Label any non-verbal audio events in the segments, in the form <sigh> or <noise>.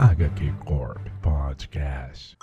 HQ Corp Podcast.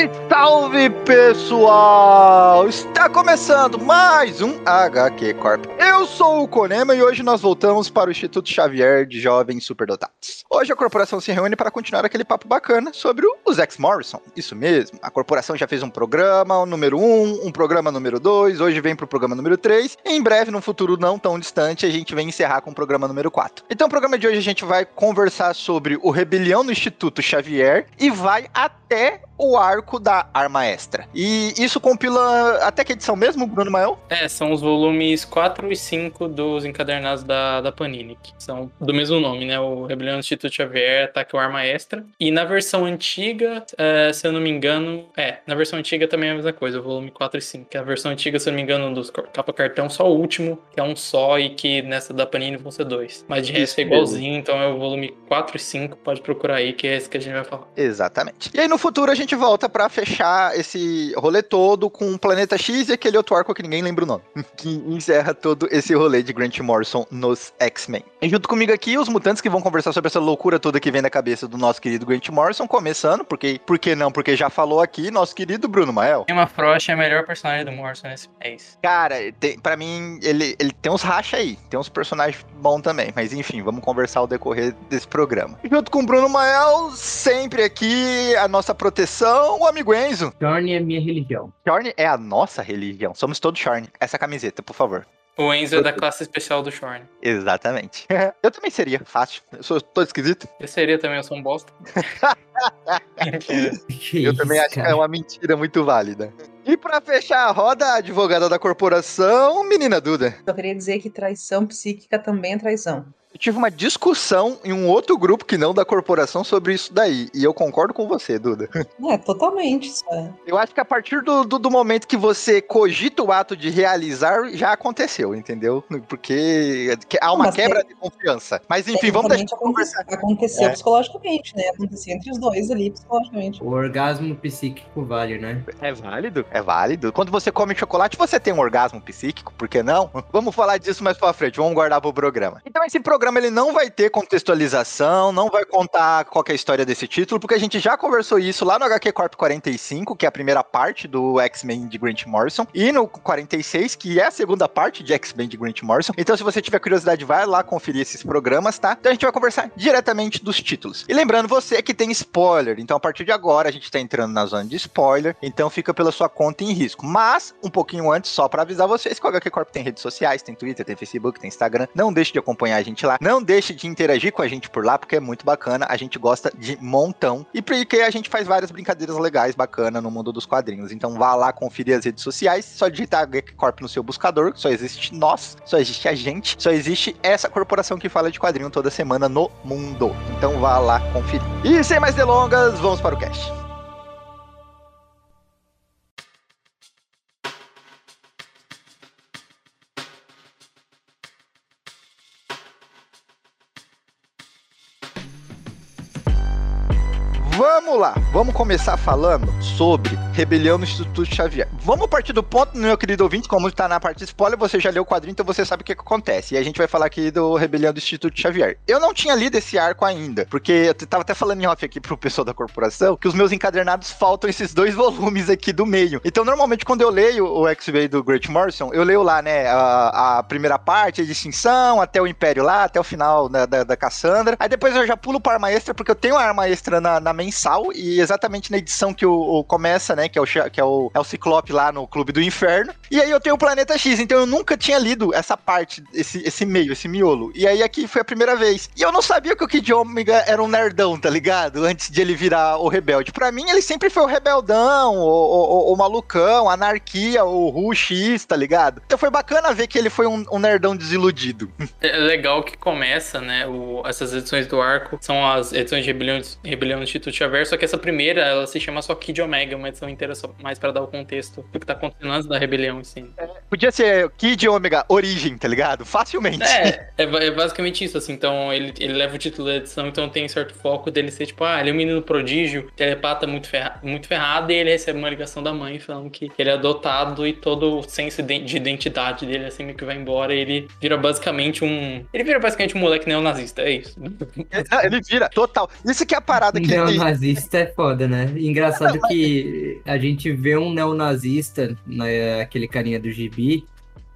Salve, salve pessoal! Está começando mais um HQ Corp. Eu sou o Konema e hoje nós voltamos para o Instituto Xavier de Jovens Superdotados. Hoje a corporação se reúne para continuar aquele papo bacana sobre os Ex Morrison. Isso mesmo, a corporação já fez um programa o número 1, um, um programa número 2, hoje vem para o programa número 3. Em breve, num futuro não tão distante, a gente vem encerrar com o programa número 4. Então, o programa de hoje a gente vai conversar sobre o rebelião no Instituto Xavier e vai até o arco da Arma Extra. E isso compila até que edição mesmo, Bruno Mael? É, são os volumes 4 e 5 dos encadernados da, da Panini, que são do mesmo nome, né? O Rebelião do Instituto Xavier, Ataque ao Arma Extra. E na versão antiga, é, se eu não me engano, é, na versão antiga também é a mesma coisa, o volume 4 e 5. Que a versão antiga, se eu não me engano, dos capa cartão, só o último, que é um só, e que nessa da Panini vão ser dois. Mas de resto é igualzinho, então é o volume 4 e 5, pode procurar aí, que é esse que a gente vai falar. Exatamente. E aí no futuro a gente volta para fechar esse rolê todo com o Planeta X e aquele outro arco que ninguém lembra o nome, <laughs> que encerra todo esse rolê de Grant Morrison nos X-Men. E junto comigo aqui, os mutantes que vão conversar sobre essa loucura toda que vem da cabeça do nosso querido Grant Morrison, começando, porque, por que não? Porque já falou aqui, nosso querido Bruno Mael. Emma Frost é a melhor personagem do Morrison nesse mês. Cara, tem, pra mim, ele, ele tem uns racha aí, tem uns personagens bons também, mas enfim, vamos conversar ao decorrer desse programa. E junto com o Bruno Mael, sempre aqui a nossa proteção, o amigo Enzo. Shorn é minha religião. Shorn é a nossa religião. Somos todos Shorn. Essa camiseta, por favor. O Enzo é da classe especial do Shorn. Exatamente. <laughs> eu também seria, fácil. Eu sou todo esquisito. Eu seria também, eu sou um bosta. <laughs> Que eu isso, também acho que é uma mentira muito válida. E pra fechar a roda, a advogada da corporação, menina Duda. Só queria dizer que traição psíquica também é traição. Eu tive uma discussão em um outro grupo que não da corporação sobre isso daí. E eu concordo com você, Duda. <laughs> É, totalmente. Isso é. Eu acho que a partir do, do, do momento que você cogita o ato de realizar, já aconteceu, entendeu? Porque que- há uma Mas quebra de confiança. Mas enfim, vamos deixar de conversar. aconte- Aconteceu É. psicologicamente, né? Aconteceu entre os dois ali, psicologicamente. O orgasmo psíquico vale, né? É válido, é válido. Quando você come chocolate, você tem um orgasmo psíquico, por que não? <laughs> Vamos falar disso mais pra frente, vamos guardar pro programa. Então esse programa ele não vai ter contextualização, não vai contar qual é a história desse título, porque a gente já conversou isso lá no HQ Corp 45, que é a primeira parte do X-Men de Grant Morrison, e no 46, que é a segunda parte de X-Men de Grant Morrison. Então se você tiver curiosidade, vai lá conferir esses programas, tá? Então a gente vai conversar diretamente dos títulos. E lembrando você que tem spoiler, então a partir de agora a gente tá entrando na zona de spoiler, então fica pela sua conta em risco. Mas, um pouquinho antes, só pra avisar vocês que o HQ Corp tem redes sociais, tem Twitter, tem Facebook, tem Instagram. Não deixe de acompanhar a gente lá. Não deixe de interagir com a gente por lá, porque é muito bacana. A gente gosta de montão. E porque a gente faz várias brincadeiras legais, bacana no mundo dos quadrinhos. Então vá lá conferir as redes sociais. Só digitar HQ Corp no seu buscador. Só existe nós, só existe a gente, só existe essa corporação que fala de quadrinho toda semana no mundo. Então vá lá conferir. E sem mais delongas, vamos para o cast. Vamos lá, vamos começar falando sobre Rebelião no Instituto Xavier. Vamos partir do ponto, meu querido ouvinte, como tá na parte de spoiler, você já leu o quadrinho, então você sabe o que, que acontece. E a gente vai falar aqui do Rebelião do Instituto Xavier. Eu não tinha lido esse arco ainda, porque eu tava até falando em off aqui pro pessoal da corporação, que os meus encadernados faltam esses dois volumes aqui do meio. Então, normalmente, quando eu leio o X-Men do Grant Morrison, eu leio lá, né, a, a primeira parte, a distinção, até o Império lá, até o final da, da, da Cassandra. Aí depois eu já pulo pra arma extra, porque eu tenho a arma extra na, na mensal, e exatamente na edição que o, o começa, né, que é o, que é o, é o Ciclope lá no Clube do Inferno. E aí eu tenho o Planeta X, então eu nunca tinha lido essa parte, esse, esse meio, esse miolo. E aí aqui foi a primeira vez. E eu não sabia que o Kid Omega era um nerdão, tá ligado? Antes de ele virar o rebelde. Pra mim, ele sempre foi o rebeldão, o, o, o- malucão, a anarquia, o Ruxis, tá ligado? Então foi bacana ver que ele foi um, um nerdão desiludido. <laughs> É legal que começa, né? o- essas edições do arco são as edições de Rebelião, Rebelião do Xavier, só que essa primeira, ela se chama só Kid Omega, uma edição inteira só mais pra dar o contexto do que tá acontecendo antes da rebelião, assim. Podia ser Kid Ômega Origem, tá ligado? Facilmente. É, <laughs> é, é basicamente isso, assim. Então, ele, ele leva o título da edição, então tem certo foco dele ser tipo, ah, ele é um menino prodígio, telepata muito, ferra, muito ferrado, e ele recebe uma ligação da mãe falando que ele é adotado e todo o senso de de identidade dele, assim, meio que vai embora, e ele vira basicamente um. Ele vira basicamente um moleque neonazista, é isso. Não, ele vira, total. Isso que é a parada que Neonazista é foda, né? Engraçado que a gente vê um neonazista, né, aquele carinha do gibi,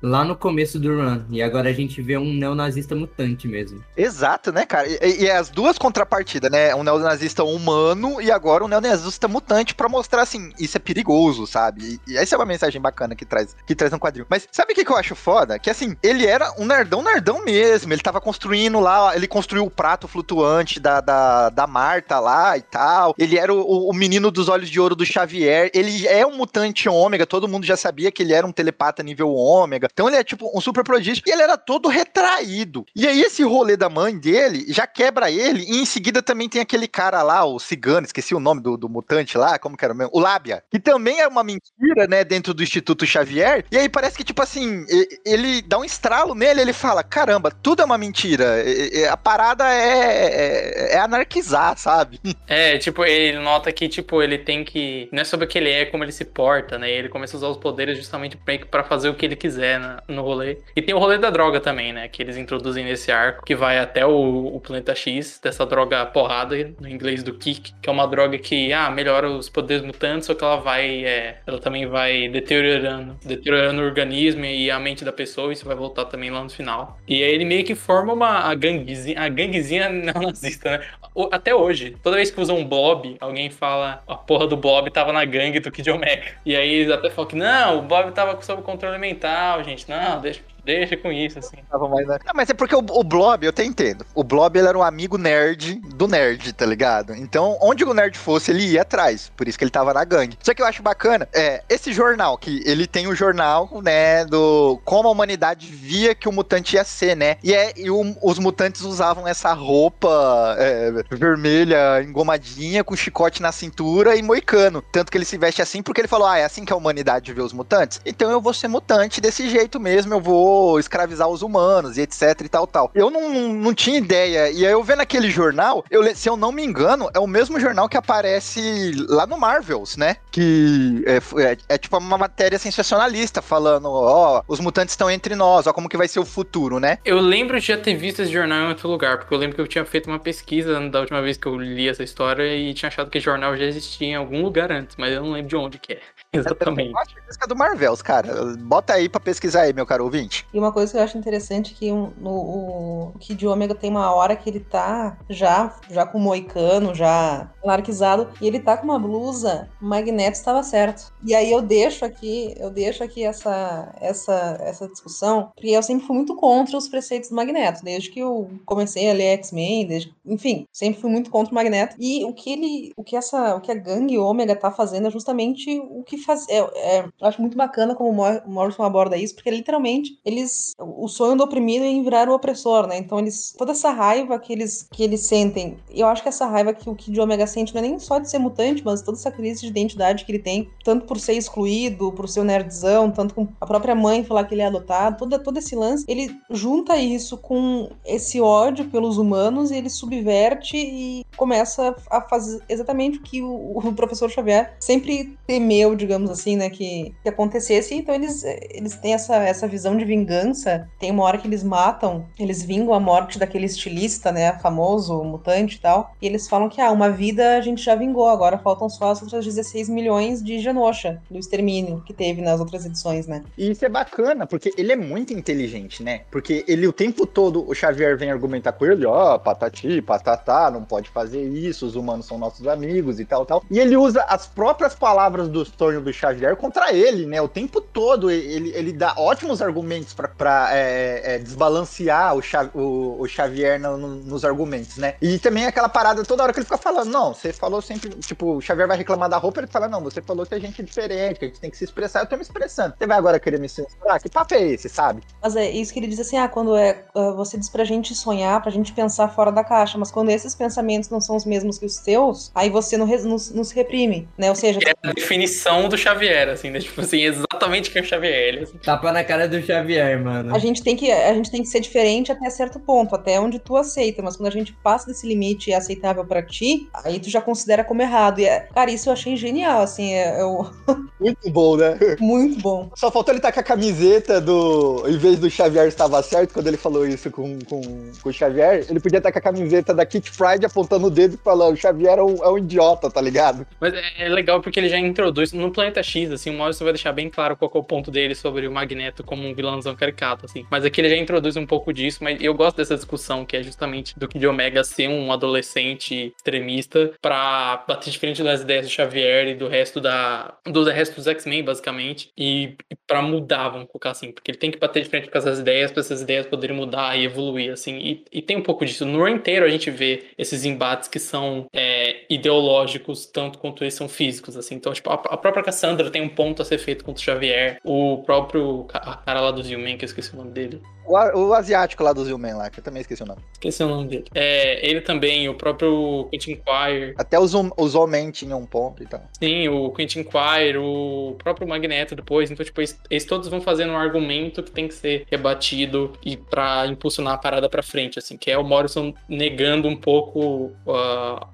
lá no começo do run. E agora a gente vê um neonazista mutante mesmo. Exato, né, cara? E, e as duas contrapartidas, né? Um neonazista humano e agora um neonazista mutante pra mostrar assim, isso é perigoso, sabe? E, e essa é uma mensagem bacana que traz, que traz no quadrinho. Mas sabe o que, que eu acho foda? Que assim, ele era um nerdão nerdão mesmo. Ele tava construindo lá, ele construiu o prato flutuante da, da, da Marta lá e tal. Ele era o, o menino dos olhos de ouro do Xavier. Ele é um mutante ômega, todo mundo já sabia que ele era um telepata nível ômega. Então ele é tipo um super prodígio. E ele era todo retraído. E aí esse rolê da mãe dele já quebra ele. E em seguida também tem aquele cara lá, o cigano, esqueci o nome do, do mutante lá, como que era mesmo? O Lábia. Que também é uma mentira, né, dentro do Instituto Xavier. E aí parece que, tipo assim, ele dá um estralo nele, ele fala: caramba, tudo é uma mentira. A parada é, é, é anarquizar, sabe? <laughs> É, tipo, ele nota que, tipo, ele tem que. Não é sobre o que ele é, como ele se porta, né? Ele começa a usar os poderes justamente pra fazer o que ele quiser na- no rolê. E tem o rolê da droga também, né? Que eles introduzem nesse arco, que vai até o, o planeta X, dessa droga porrada, no inglês do Kick, que é uma droga que, ah, melhora os poderes mutantes, só que ela vai. é, ela também vai deteriorando, deteriorando o organismo e a mente da pessoa, isso vai voltar também lá no final. E aí ele meio que forma uma a ganguezinha, a ganguezinha <laughs> neonazista, né? Até hoje, toda vez que usa um Bob, alguém fala a porra do Bob tava na gangue do Kid Omega. E aí eles até falam que não, o Bob tava sob controle mental, gente. Não, deixa, deixa com isso, assim. Tava mais, né? Não, mas é porque o, o Blob, eu até entendo. O Blob ele era um amigo nerd do nerd, tá ligado? Então, onde o nerd fosse, ele ia atrás. Por isso que ele tava na gangue. Só que eu acho bacana, é, esse jornal, que ele tem o jornal, né, do como a humanidade via que o mutante ia ser, né? E, é, e o- os mutantes usavam essa roupa é, vermelha, engomadinha, com chicote na cintura e moicano. Tanto que ele se veste assim porque ele falou, ah, é assim que a humanidade vê os mutantes? Então eu vou ser mutante desse jeito mesmo, eu vou escravizar os humanos e etc e tal, tal. Eu não, não, não tinha ideia. E aí eu vendo aquele jornal, eu, se eu não me engano, é o mesmo jornal que aparece lá no Marvels, né? Que é, é- é tipo uma matéria sensacionalista falando, ó, os mutantes estão entre nós, ó, como que vai ser o futuro, né? Eu lembro de já ter visto esse jornal em outro lugar, porque eu lembro que eu tinha feito uma pesquisa da última vez que eu li essa história e tinha achado que jornal já existia em algum lugar antes, mas eu não lembro de onde que é. <laughs> Exatamente. Eu acho que é do Marvels, cara. Bota aí pra pesquisar aí, meu caro ouvinte. E uma coisa que eu acho interessante é que um- no, o Kid Ômega tem uma hora que ele tá já, já com o moicano, já anarquizado, e ele tá com uma blusa, Magneto estava certo. E aí eu deixo aqui, eu deixo aqui essa, essa, essa discussão, porque eu sempre fui muito contra os preceitos do Magneto, desde que eu comecei a ler X-Men, desde, enfim, sempre fui muito contra o Magneto. E o que ele, o que essa, o que a gangue Ômega tá fazendo é justamente o que faz, é, é, eu acho muito bacana como o Morrison aborda isso, porque literalmente eles, o sonho do oprimido é em virar o opressor, né? Então eles, toda essa raiva que eles, que eles sentem, eu acho que essa raiva que o Kid Omega sente não é nem só de ser mutante, mas toda essa crise de identidade que ele tem, tanto por ser excluído, por ser um nerdzão, tanto com a própria mãe falar que ele é adotado, toda, todo esse lance, ele junta isso com esse ódio pelos humanos e ele subverte e começa a fazer exatamente o que o, o professor Xavier sempre temeu, digamos assim, né, que, que acontecesse. Então eles, eles têm essa, essa visão de vingança. Tem uma hora que eles matam, eles vingam a morte daquele estilista, né, famoso, mutante e tal. E eles falam que, ah, uma vida a gente já vingou, agora faltam só as outras 16 milhões de Genosha, do extermínio que teve nas outras edições, né. E isso é bacana, porque ele é muito inteligente, né? Porque ele o tempo todo, o Xavier vem argumentar com ele, ó, patati, patatá, não pode fazer isso, os humanos são nossos amigos e tal, tal. E ele usa as próprias palavras do sonho do Xavier contra ele, né? O tempo todo ele, ele dá ótimos argumentos pra é, é, desbalancear o, Xa- o- o Xavier no- no- nos argumentos, né? E também aquela parada toda hora que ele fica falando, não, você falou sempre, tipo, o Xavier vai reclamar da roupa, ele fala, não, você falou que a gente é diferente, que a gente tem que se expressar, eu tô me expressando. Você vai agora querer me censurar? Que papo é esse, sabe? Mas é isso que ele diz assim, ah, quando é, ah, você diz pra gente sonhar, pra gente pensar fora da caixa, mas quando esses pensamentos não são os mesmos que os teus, aí você não, nos, nos reprime, né? Ou seja, Que é a definição do Xavier, assim, né? Tipo assim, exatamente quem é o Xavier. Ele, assim. Tapa na cara do Xavier, mano. a gente tem que a gente tem que ser diferente até certo ponto, até onde tu aceita, mas quando a gente passa desse limite e é aceitável pra ti, aí tu já considera como errado. E é, cara, isso eu achei genial, assim, é, o- <laughs> Muito bom, né? muito bom. Só faltou ele estar com a camiseta do. Em vez do Xavier estava certo, quando ele falou isso com, com, com o Xavier, ele podia estar com a camiseta da Kit Pride apontando o dedo e falando: o Xavier é um, é um idiota, tá ligado? Mas é é legal porque ele já introduz no Planeta X, assim, o Morrison vai deixar bem claro qual que é o ponto dele sobre o Magneto como um vilãozão caricato, assim. Mas aqui ele já introduz um pouco disso, mas eu gosto dessa discussão, que é justamente do Kid Omega ser um adolescente extremista pra bater diferente das ideias do Xavier e do resto da do resto dos X-Men, basicamente, e, para mudar, vamos colocar assim, porque ele tem que bater de frente com essas ideias para essas ideias poderem mudar e evoluir, assim, e, e tem um pouco disso. No Run inteiro a gente vê esses embates que são é, ideológicos, tanto quanto eles são físicos, assim. Então, tipo, a, a própria Cassandra tem um ponto a ser feito contra o Xavier, o próprio ca- cara lá do Zilman, que eu esqueci o nome dele. O, o asiático lá do Zilman lá, que eu também esqueci o nome. Esqueci o nome dele. É, ele também, o próprio Quentin Quire, Até os, os homens tinham um ponto e tal. Sim, o Quentin Quire, o próprio Magneto depois. Então, tipo, eles, eles todos vão fazendo um argumento que tem que ser rebatido e pra impulsionar a parada pra frente, assim, que é o Morrison negando um pouco.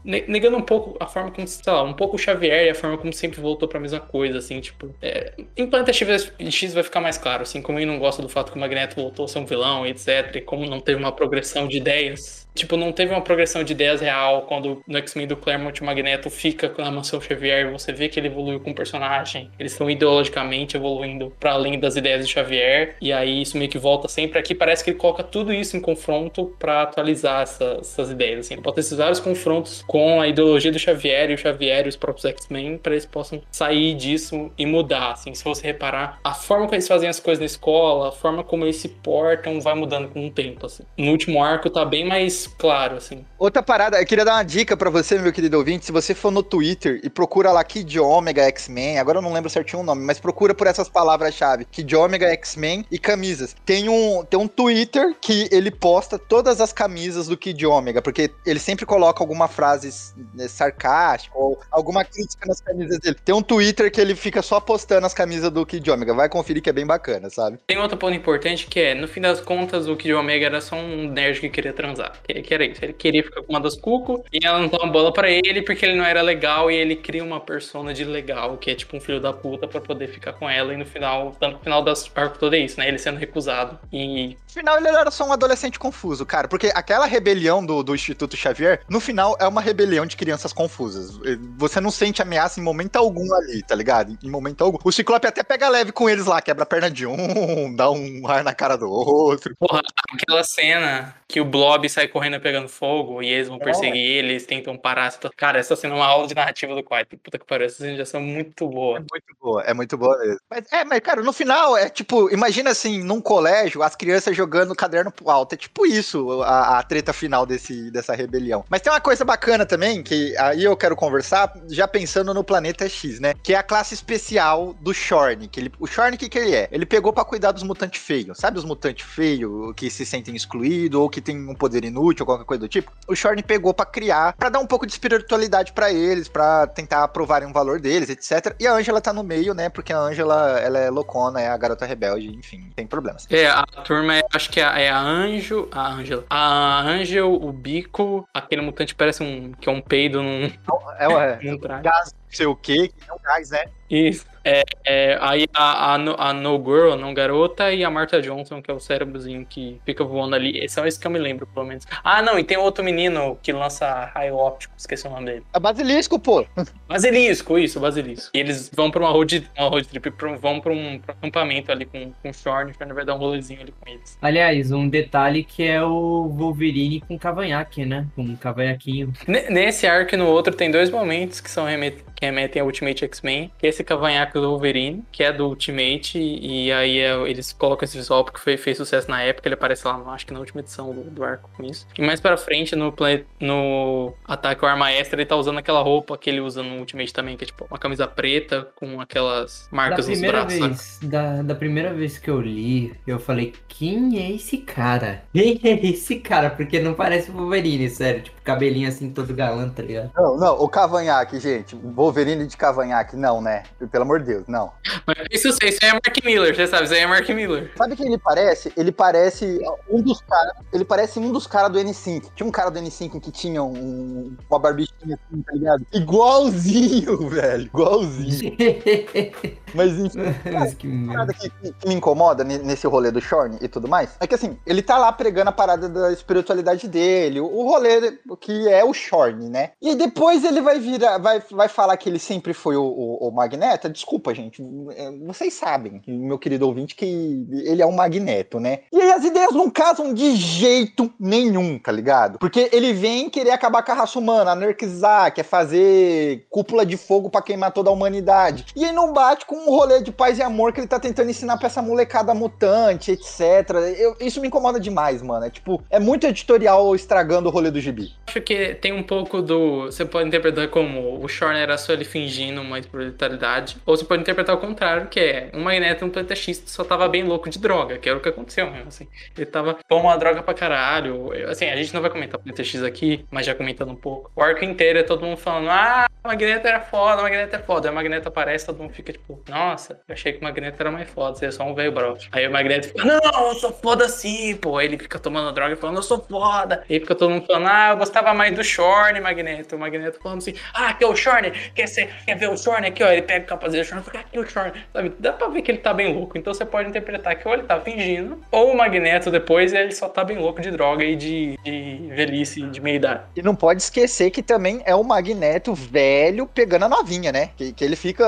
ne- negando um pouco a forma como, sei lá, um pouco o Xavier e a forma como sempre voltou pra mesma coisa, assim, tipo. É, em Planeta X, X vai ficar mais claro, assim, como ele não gosta do fato que o Magneto voltou a ser um vilão, etc. E como não teve uma progressão de ideias. Tipo, não teve uma progressão de ideias real quando no X-Men do Claremont o Magneto fica na mansão Xavier, você vê que ele evoluiu com o personagem. Eles estão ideologicamente evoluindo para além das ideias de Xavier. E aí isso meio que volta sempre aqui. Parece que ele coloca tudo isso em confronto para atualizar essa- essas ideias. Assim. Ele bota esses vários confrontos com a ideologia do Xavier e o Xavier e os próprios X-Men para eles possam sair disso e mudar. Assim. Se você reparar, a forma como eles fazem as coisas na escola, a forma como eles se portam vai mudando com o tempo. Assim. No último arco tá bem mais claro, assim. Outra parada, eu queria dar uma dica pra você, meu querido ouvinte. Se você for no Twitter e procura lá Kid Omega X-Men, agora eu não lembro certinho o nome, mas procura por essas palavras-chave: Kid Omega X-Men e camisas. Tem um, tem um Twitter que ele posta todas as camisas do Kid Omega, porque ele sempre coloca alguma frase né, sarcástica ou alguma crítica nas camisas dele. Tem um Twitter que ele fica só postando as camisas do Kid Omega. Vai conferir que é bem bacana, sabe? Tem outro ponto importante que é, no fim das contas, o Kid Omega era só um nerd que queria transar. Que, era isso. Ele queria ficar com uma das cuco e ela não dá uma bola pra ele porque ele não era legal e ele cria uma persona de legal, que é tipo um filho da puta pra poder ficar com ela. E no final, tanto no final das arco todo é isso, né? Ele sendo recusado. E No final ele era só um adolescente confuso, cara. Porque aquela rebelião do, do Instituto Xavier, no final é uma rebelião de crianças confusas. Você não sente ameaça em momento algum ali, tá ligado? Em momento algum. O Ciclope até pega leve com eles lá, quebra a perna de um, <laughs> dá um ar na cara do outro. Porra, aquela cena que o Blob sai correndo pegando fogo e eles vão É. perseguir ele, eles tentam parar. Cara, essa cena é uma aula de narrativa do quarto. Puta que pariu, essa já são muito boa. É muito boa, é muito boa mesmo. Mas, é, mas, cara, no final é tipo, imagina assim, num colégio, as crianças jogando caderno pro alto. É tipo isso, a, a treta final desse, dessa rebelião. Mas tem uma coisa bacana também, que aí eu quero conversar, já pensando no planeta X, né? Que é a classe especial do Shorn. Que ele, o Shorn, o que, que ele é? Ele pegou pra cuidar dos mutantes feios. Sabe os mutantes feios que se sentem excluídos ou que tem um poder inútil ou qualquer coisa do tipo? O Shorn pegou pra criar, pra dar um pouco de espiritualidade pra eles, pra tentar provarem o valor deles, etc. E a Angela tá no meio, né? Porque a Angela, ela é loucona, é a garota rebelde, enfim, tem problemas. É, a turma é, acho que é, a- é a Anjo, a Angela. A Angel, o Bico, aquele mutante parece um que é um peido num, É, é, <laughs> num traje. gás, sei o que, que é um gás, né? Isso. É, é, aí a, a, no, a No Girl, a não garota, e a Martha Johnson, que é o cérebrozinho que fica voando ali. São esses que eu me lembro, pelo menos. Ah, não, e tem outro menino que lança raio óptico, esqueci o nome dele. É basilisco, pô. Basilisco, isso, Basilisco. E eles vão pra uma road, uma road trip, pra vão pra um, pra um acampamento ali com, com o Shorn, o Shorn vai dar um rolezinho ali com eles. Aliás, um detalhe que é o Wolverine com cavanhaque, né? Com um cavanhaquinho. Ne- Nesse arco e no outro tem dois momentos que são remet... que remetem ao Ultimate X-Men, que é esse cavanhaque do Wolverine, que é do Ultimate, e aí é- eles colocam esse visual porque foi, fez sucesso na época, ele aparece lá, acho que na última edição do, do arco com isso. E mais pra frente, no, plane- no Ataque ao Arma Extra, ele tá usando aquela roupa que ele usa no Ultimate também, que é tipo uma camisa preta com aquelas Da marcas nos braços. vez, da, da primeira vez que eu li, eu falei, quem é esse cara? <laughs> Quem é esse cara? Porque não parece o Wolverine, sério. Tipo, cabelinho assim, todo galã, tá ligado? Não, não, o cavanhaque, gente. Wolverine de cavanhaque, não, né? Pelo amor de Deus, não. Mas isso, isso aí é Mark Miller, você sabe, isso aí é Mark Miller. Sabe quem ele parece? Ele parece um dos caras. Ele parece um dos caras do N5. Tinha um cara do N5 que tinha um- uma barbichinha assim, tá ligado? Igualzinho, <laughs> velho. Igualzinho. <laughs> Mas enfim. Mas que parada que, que- me incomoda ne- nesse rolê do Shorn e tudo mais é que assim, ele tá lá pregando a parada da espiritualidade dele, o, o rolê que é o Shorn, né? E depois ele vai virar, vai, vai falar que ele sempre foi o, o, o Magneta. Desculpa, gente, é, vocês sabem, meu querido ouvinte, que ele é um Magneto, né? E as ideias não casam de jeito nenhum, tá ligado? Porque ele vem querer acabar com a raça humana, anarquizar, quer fazer cúpula de fogo pra queimar toda a humanidade. E aí não bate com um rolê de paz e amor que ele tá tentando ensinar pra essa molecada mutante, etc. Eu- isso me incomoda demais, mano. É tipo, é muito editorial estragando o rolê do gibi. Acho que tem um pouco do. Você pode interpretar como o Shorn era só ele fingindo uma brutalidade. Ou você pode interpretar o contrário, que é um Magneto um planeta X que só tava bem louco de droga, que era o que aconteceu mesmo, assim. Ele tava com uma droga pra caralho. Assim, a gente não vai comentar o planeta X aqui, mas já comentando um pouco. O arco inteiro é todo mundo falando: ah, o Magneto era foda, o Magneto é foda. Aí o Magneto aparece, todo mundo fica tipo, nossa, eu achei que o Magneto era mais foda, você é só um velho broche. Aí o Magneto fica, não, eu sou foda sim, pô. Aí ele fica tomando droga e falando, eu sou foda. Aí fica todo mundo falando, ah, eu gostava mais do Shorn, Magneto. O Magneto falando assim, ah, aqui é o Shorn, quer, ser, quer ver o Shorn aqui, ó. Ele pega o capacete do Shorn e fica, aqui o Shorn. Sabe, dá pra ver que ele tá bem louco. Então você pode interpretar que ou ele tá fingindo, ou o Magneto depois ele só tá bem louco de droga e de, de velhice, de meia idade. E não pode esquecer que também é o Magneto velho pegando a novinha, né? Que, que ele fica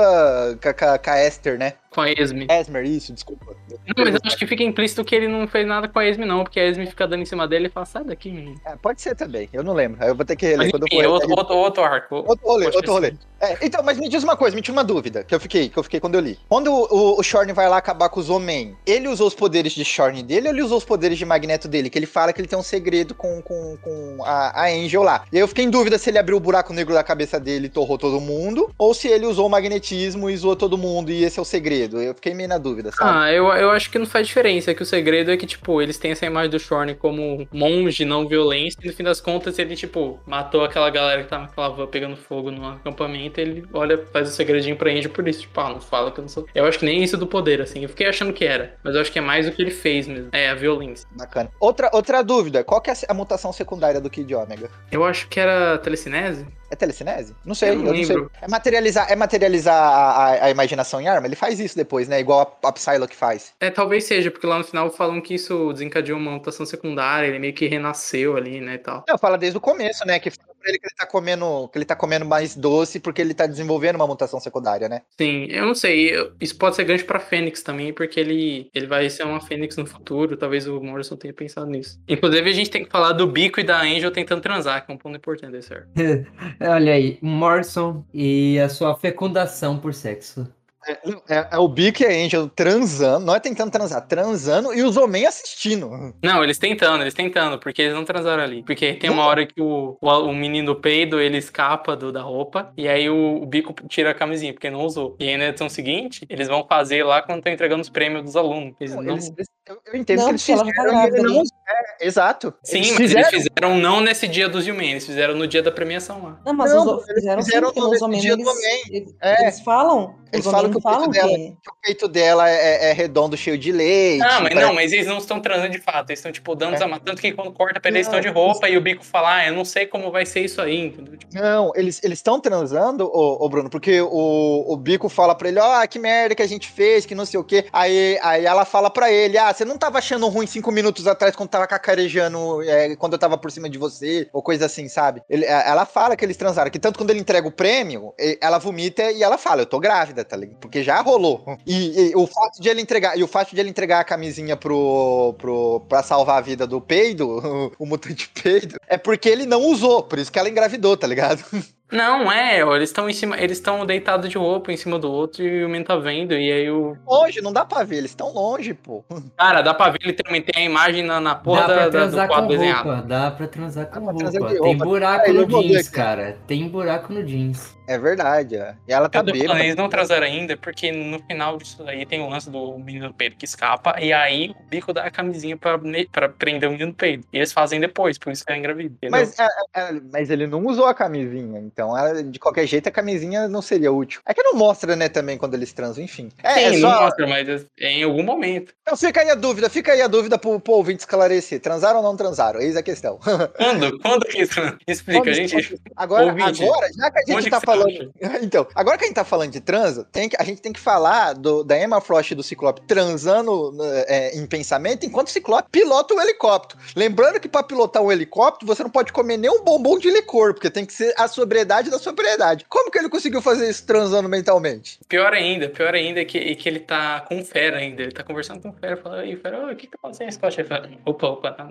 com a Esther, né? Com a Esme. Esmer, isso, desculpa. Não, mas eu acho que fica implícito que ele não fez nada com a Esme, não, porque a Esme fica dando em cima dele e fala, sai daqui, menino. É, pode ser também, eu não lembro. Aí eu vou ter que reler Mas, quando eu enfim, for. é outro, outro, outro arco. Outro rolê, outro rolê. É, então, mas me diz uma coisa, me tira uma dúvida que eu fiquei, que eu fiquei quando eu li. Quando o, o, o Shorn vai lá acabar com os Homem, ele usou os poderes de Shorn dele ou ele usou os poderes de Magneto dele? Que ele fala que ele tem um segredo com, com, com a, a Angel lá. E aí eu fiquei em dúvida se ele abriu o buraco negro da cabeça dele e torrou todo mundo, ou se ele usou o magnetismo e zoou todo mundo e esse é o segredo. Eu fiquei meio na dúvida, sabe? Ah, eu, eu acho que não faz diferença, que o segredo é que, tipo, eles têm essa imagem do Shorn como monge, não violência, e no fim das contas ele, tipo, matou aquela galera que tava naquela van pegando fogo no acampamento, ele olha, faz o segredinho pra Angel por isso, tipo, ah, não fala que eu não sou. Eu acho que nem isso do poder, assim, eu fiquei achando que era, mas eu acho que é mais o que ele fez mesmo, é a violência. Bacana. Outra, outra dúvida, qual que é a mutação secundária do Kid Omega? Eu acho que era telecinese? É telecinese? Não sei, Eu eu não não, sei. É materializar, é materializar a, a- a imaginação em arma? Ele faz isso depois, né? Igual a, a Psylocke faz. É, talvez seja, porque lá no final falam que isso desencadeou uma mutação secundária, ele meio que renasceu ali, né, e tal. Não, fala desde o começo, né? Que pra ele que ele tá comendo, que ele tá comendo mais doce porque ele tá desenvolvendo uma mutação secundária, né? Sim, eu não sei. Isso pode ser gancho pra Fênix também, porque ele, ele vai ser uma Fênix no futuro. Talvez o Morrison tenha pensado nisso. Inclusive, a gente tem que falar do Bico e da Angel tentando transar, que é um ponto importante desse arco. <laughs> Olha aí, Morrison e a sua fecundação por sexo. É, é- é o Bico e a Angel transando, não é tentando transar, transando e os homens assistindo. Não, eles tentando, eles tentando, porque eles não transaram ali. Porque tem uma hora que o, o, o menino peido, ele escapa do, da roupa, e aí o, o Bico tira a camisinha, porque não usou. E aí na edição seguinte, eles vão fazer lá quando estão entregando os prêmios dos alunos. Eles Não, não- eles- eles- eu, eu entendo Não, que eles tá fizeram ele grávida não- é, exato. Sim, Eles mas fizeram- eles fizeram não nesse dia dos Yumen, eles fizeram no dia da premiação lá. Não, mas Não, os, eles fizeram, sim, fizeram porque no dia do eles, homem. eles, É. eles falam, Eles falam que o peito falam dela- que... que o peito dela é, é redondo, cheio de leite. Ah, mas não, mas eles não estão transando de fato, eles estão, tipo, dando É. Tanto que quando corta pra eles, Não, estão de roupa e o bico fala, ah, eu não sei como vai ser isso aí, entendeu? Tipo, Não, eles estão transando, ô, ô, Bruno, porque o, o Bico fala pra ele, ó, que merda que a gente fez, que não sei o quê. Aí, aí ela fala pra ele, ah, você não tava achando ruim cinco minutos atrás quando tava cacarejando, é, quando eu tava por cima de você, ou coisa assim, sabe? Ele- é, ela fala que eles transaram, que tanto quando ele entrega o prêmio, ela vomita e ela fala, eu tô grávida, tá ligado? Porque já rolou. E, e o fato de ele entregar, e o fato de ele entregar a camisinha pro, pro, pra salvar a vida do peido, <laughs> o, mutante peido, é porque ele não usou, por isso que ela engravidou, tá ligado? <laughs> Não, é, ó, eles estão em cima, eles estão deitados de roupa em cima do outro e o menino tá vendo, e aí o. Longe, não dá pra ver, eles estão longe, pô. Cara, dá pra ver literalmente tem a imagem na, na porra dá da, pra da- do transar com quadro desenhado. roupa, dá pra transar com Dá pra roupa. transar de Tem roupa. buraco eu no jeans, cara. Tem buraco no jeans. É verdade, ó. E ela tá falando, bêbada. eles não transaram ainda, porque no final disso aí tem o lance do menino Pedro que escapa, e aí o bico dá a camisinha pra, pra prender o menino Pedro. E eles fazem depois, por isso que é engravido. entendeu? Mas, é, é, é, mas ele não usou a camisinha, então ela- de qualquer jeito a camisinha não seria útil. É que não mostra, né, também quando eles transam, enfim. É, Sim, é não só. mostra, mas é em algum momento. Então fica aí a dúvida, fica aí a dúvida pro, pro ouvinte esclarecer. Transaram ou não transaram? Eis a questão. <laughs> Quando? Quando que isso? <laughs> Explica, Quando- gente. Agora, Ouvinte, agora, já que a gente tá você falando. <laughs> Então, agora que a gente tá falando de transa, tem que- a gente tem que falar do- da Emma Frost e do Ciclope transando é, em pensamento, enquanto o Ciclope pilota o helicóptero. Lembrando que pra pilotar um helicóptero, você não pode comer nem um bombom de licor, porque tem que ser a sobriedade da sobriedade. Como que ele conseguiu fazer isso transando mentalmente? Pior ainda, pior ainda é que, é que ele tá com o Fera ainda. Ele tá conversando com o Fera, fala, aí, Fera, "Ô, o que que tá acontecendo, Scott? Ele fala, opa, opa, tá.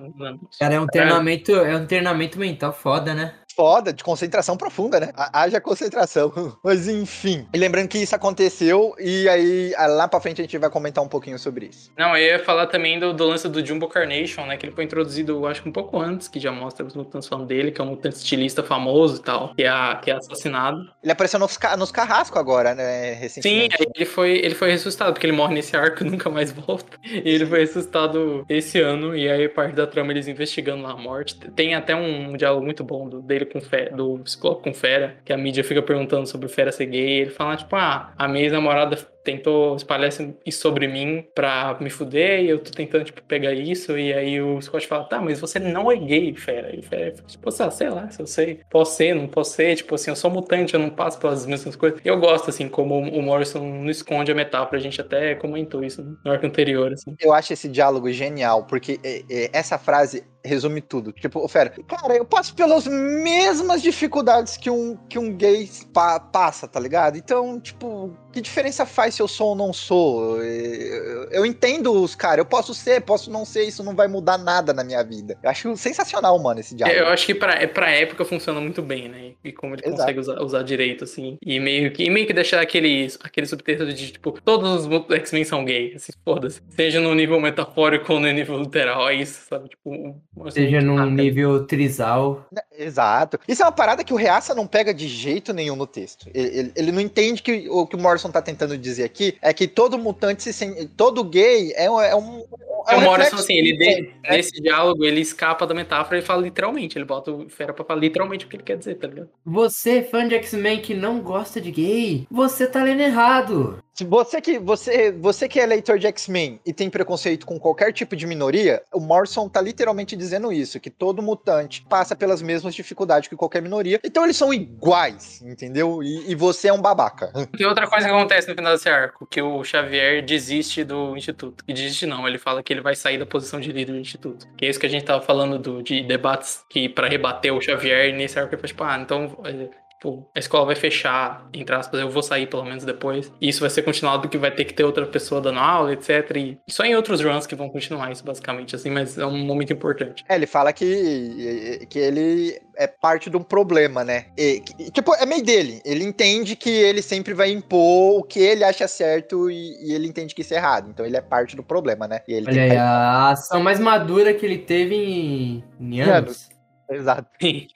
Cara, é um treinamento, é um treinamento mental foda, né? Foda, de concentração profunda, né? Ha- Haja concentração. <laughs> Mas enfim. E lembrando que isso aconteceu, e aí ah, lá pra frente a gente vai comentar um pouquinho sobre isso. Não, eu ia falar também do, do lance do Jumbo Carnation, né? Que ele foi introduzido, eu acho que um pouco antes, que já mostra os mutantes falando dele, que é um mutante estilista famoso e tal, que é, que é assassinado. Ele apareceu nos, nos carrascos agora, né? Sim, Recentemente. aí ele foi, ele foi ressuscitado, porque ele morre nesse arco e nunca mais <laughs> volta. E ele foi ressuscitado esse ano, e aí parte da trama eles investigando lá a morte. Tem até um diálogo muito bom do, dele com Fera, do Ciclope com Fera, que a mídia fica perguntando sobre o Fera ser gay. Ele fala, tipo, ah, a minha ex-namorada tentou espalhar isso sobre mim pra me fuder, e eu tô tentando, tipo, pegar isso, e aí o Scott fala, tá, mas você não é gay, Fera. E Fera, tipo, ah, sei lá, se eu sei, posso ser, não posso ser, tipo assim, eu sou mutante, eu não passo pelas mesmas coisas. Eu gosto, assim, como o Morrison não esconde a metáfora, a gente até comentou isso no arco anterior, assim. Eu acho esse diálogo genial, porque é, é, essa frase resume tudo. Tipo, Fera, cara, eu passo pelas mesmas dificuldades que um, que um gay pa- passa, tá ligado? Então, tipo, que diferença faz se eu sou ou não sou? Eu, entendo os caras, eu posso ser, posso não ser, isso não vai mudar nada na minha vida. Eu acho sensacional, mano, esse diálogo. Eu acho que pra, é, pra época funciona muito bem, né? E como ele Exato. consegue usar, usar direito, assim. E meio que, e meio que deixar aquele, aquele subtexto de, tipo, todos os X-Men são gays, assim, foda-se. Seja no nível metafórico ou no nível literal, é isso, sabe? Tipo, Seja num nível trisal. Exato. Isso é uma parada que o Reaça não pega de jeito nenhum no texto. Ele, ele- ele não entende que o que o Morrison tá tentando dizer aqui é que todo mutante se sente. Todo gay é, um- é um. É o um Morrison, reflexo assim, ele de- gay, né? nesse diálogo, ele escapa da metáfora e fala literalmente. Ele bota o Fera pra falar literalmente o que ele quer dizer, tá ligado? Você, fã de X-Men que não gosta de gay, você tá lendo errado. Você que, você, você que é leitor de X-Men e tem preconceito com qualquer tipo de minoria, o Morrison tá literalmente dizendo isso: que todo mutante passa pelas mesmas dificuldades que qualquer minoria. Então eles são iguais, entendeu? E, e você é um babaca. <laughs> Tem outra coisa que acontece no final desse arco, que o Xavier desiste do Instituto. E desiste não, ele fala que ele vai sair da posição de líder do Instituto. Que é isso que a gente tava falando do, de debates que pra rebater o Xavier, nesse arco ele fala, tipo, ah, então... é, tipo, a escola vai fechar, entre aspas, eu vou sair pelo menos depois. E isso vai ser continuado que vai ter que ter outra pessoa dando aula, etc. E só em outros runs que vão continuar isso, basicamente, assim, mas é um momento importante. É, ele fala que, que ele é parte de um problema, né? E, que- tipo, é meio dele. Ele entende que ele sempre vai impor o que ele acha certo e, e ele entende que isso é errado. Então ele é parte do problema, né? E ele Olha tem aí, que- a ação mais madura que ele teve em, em anos. Exato.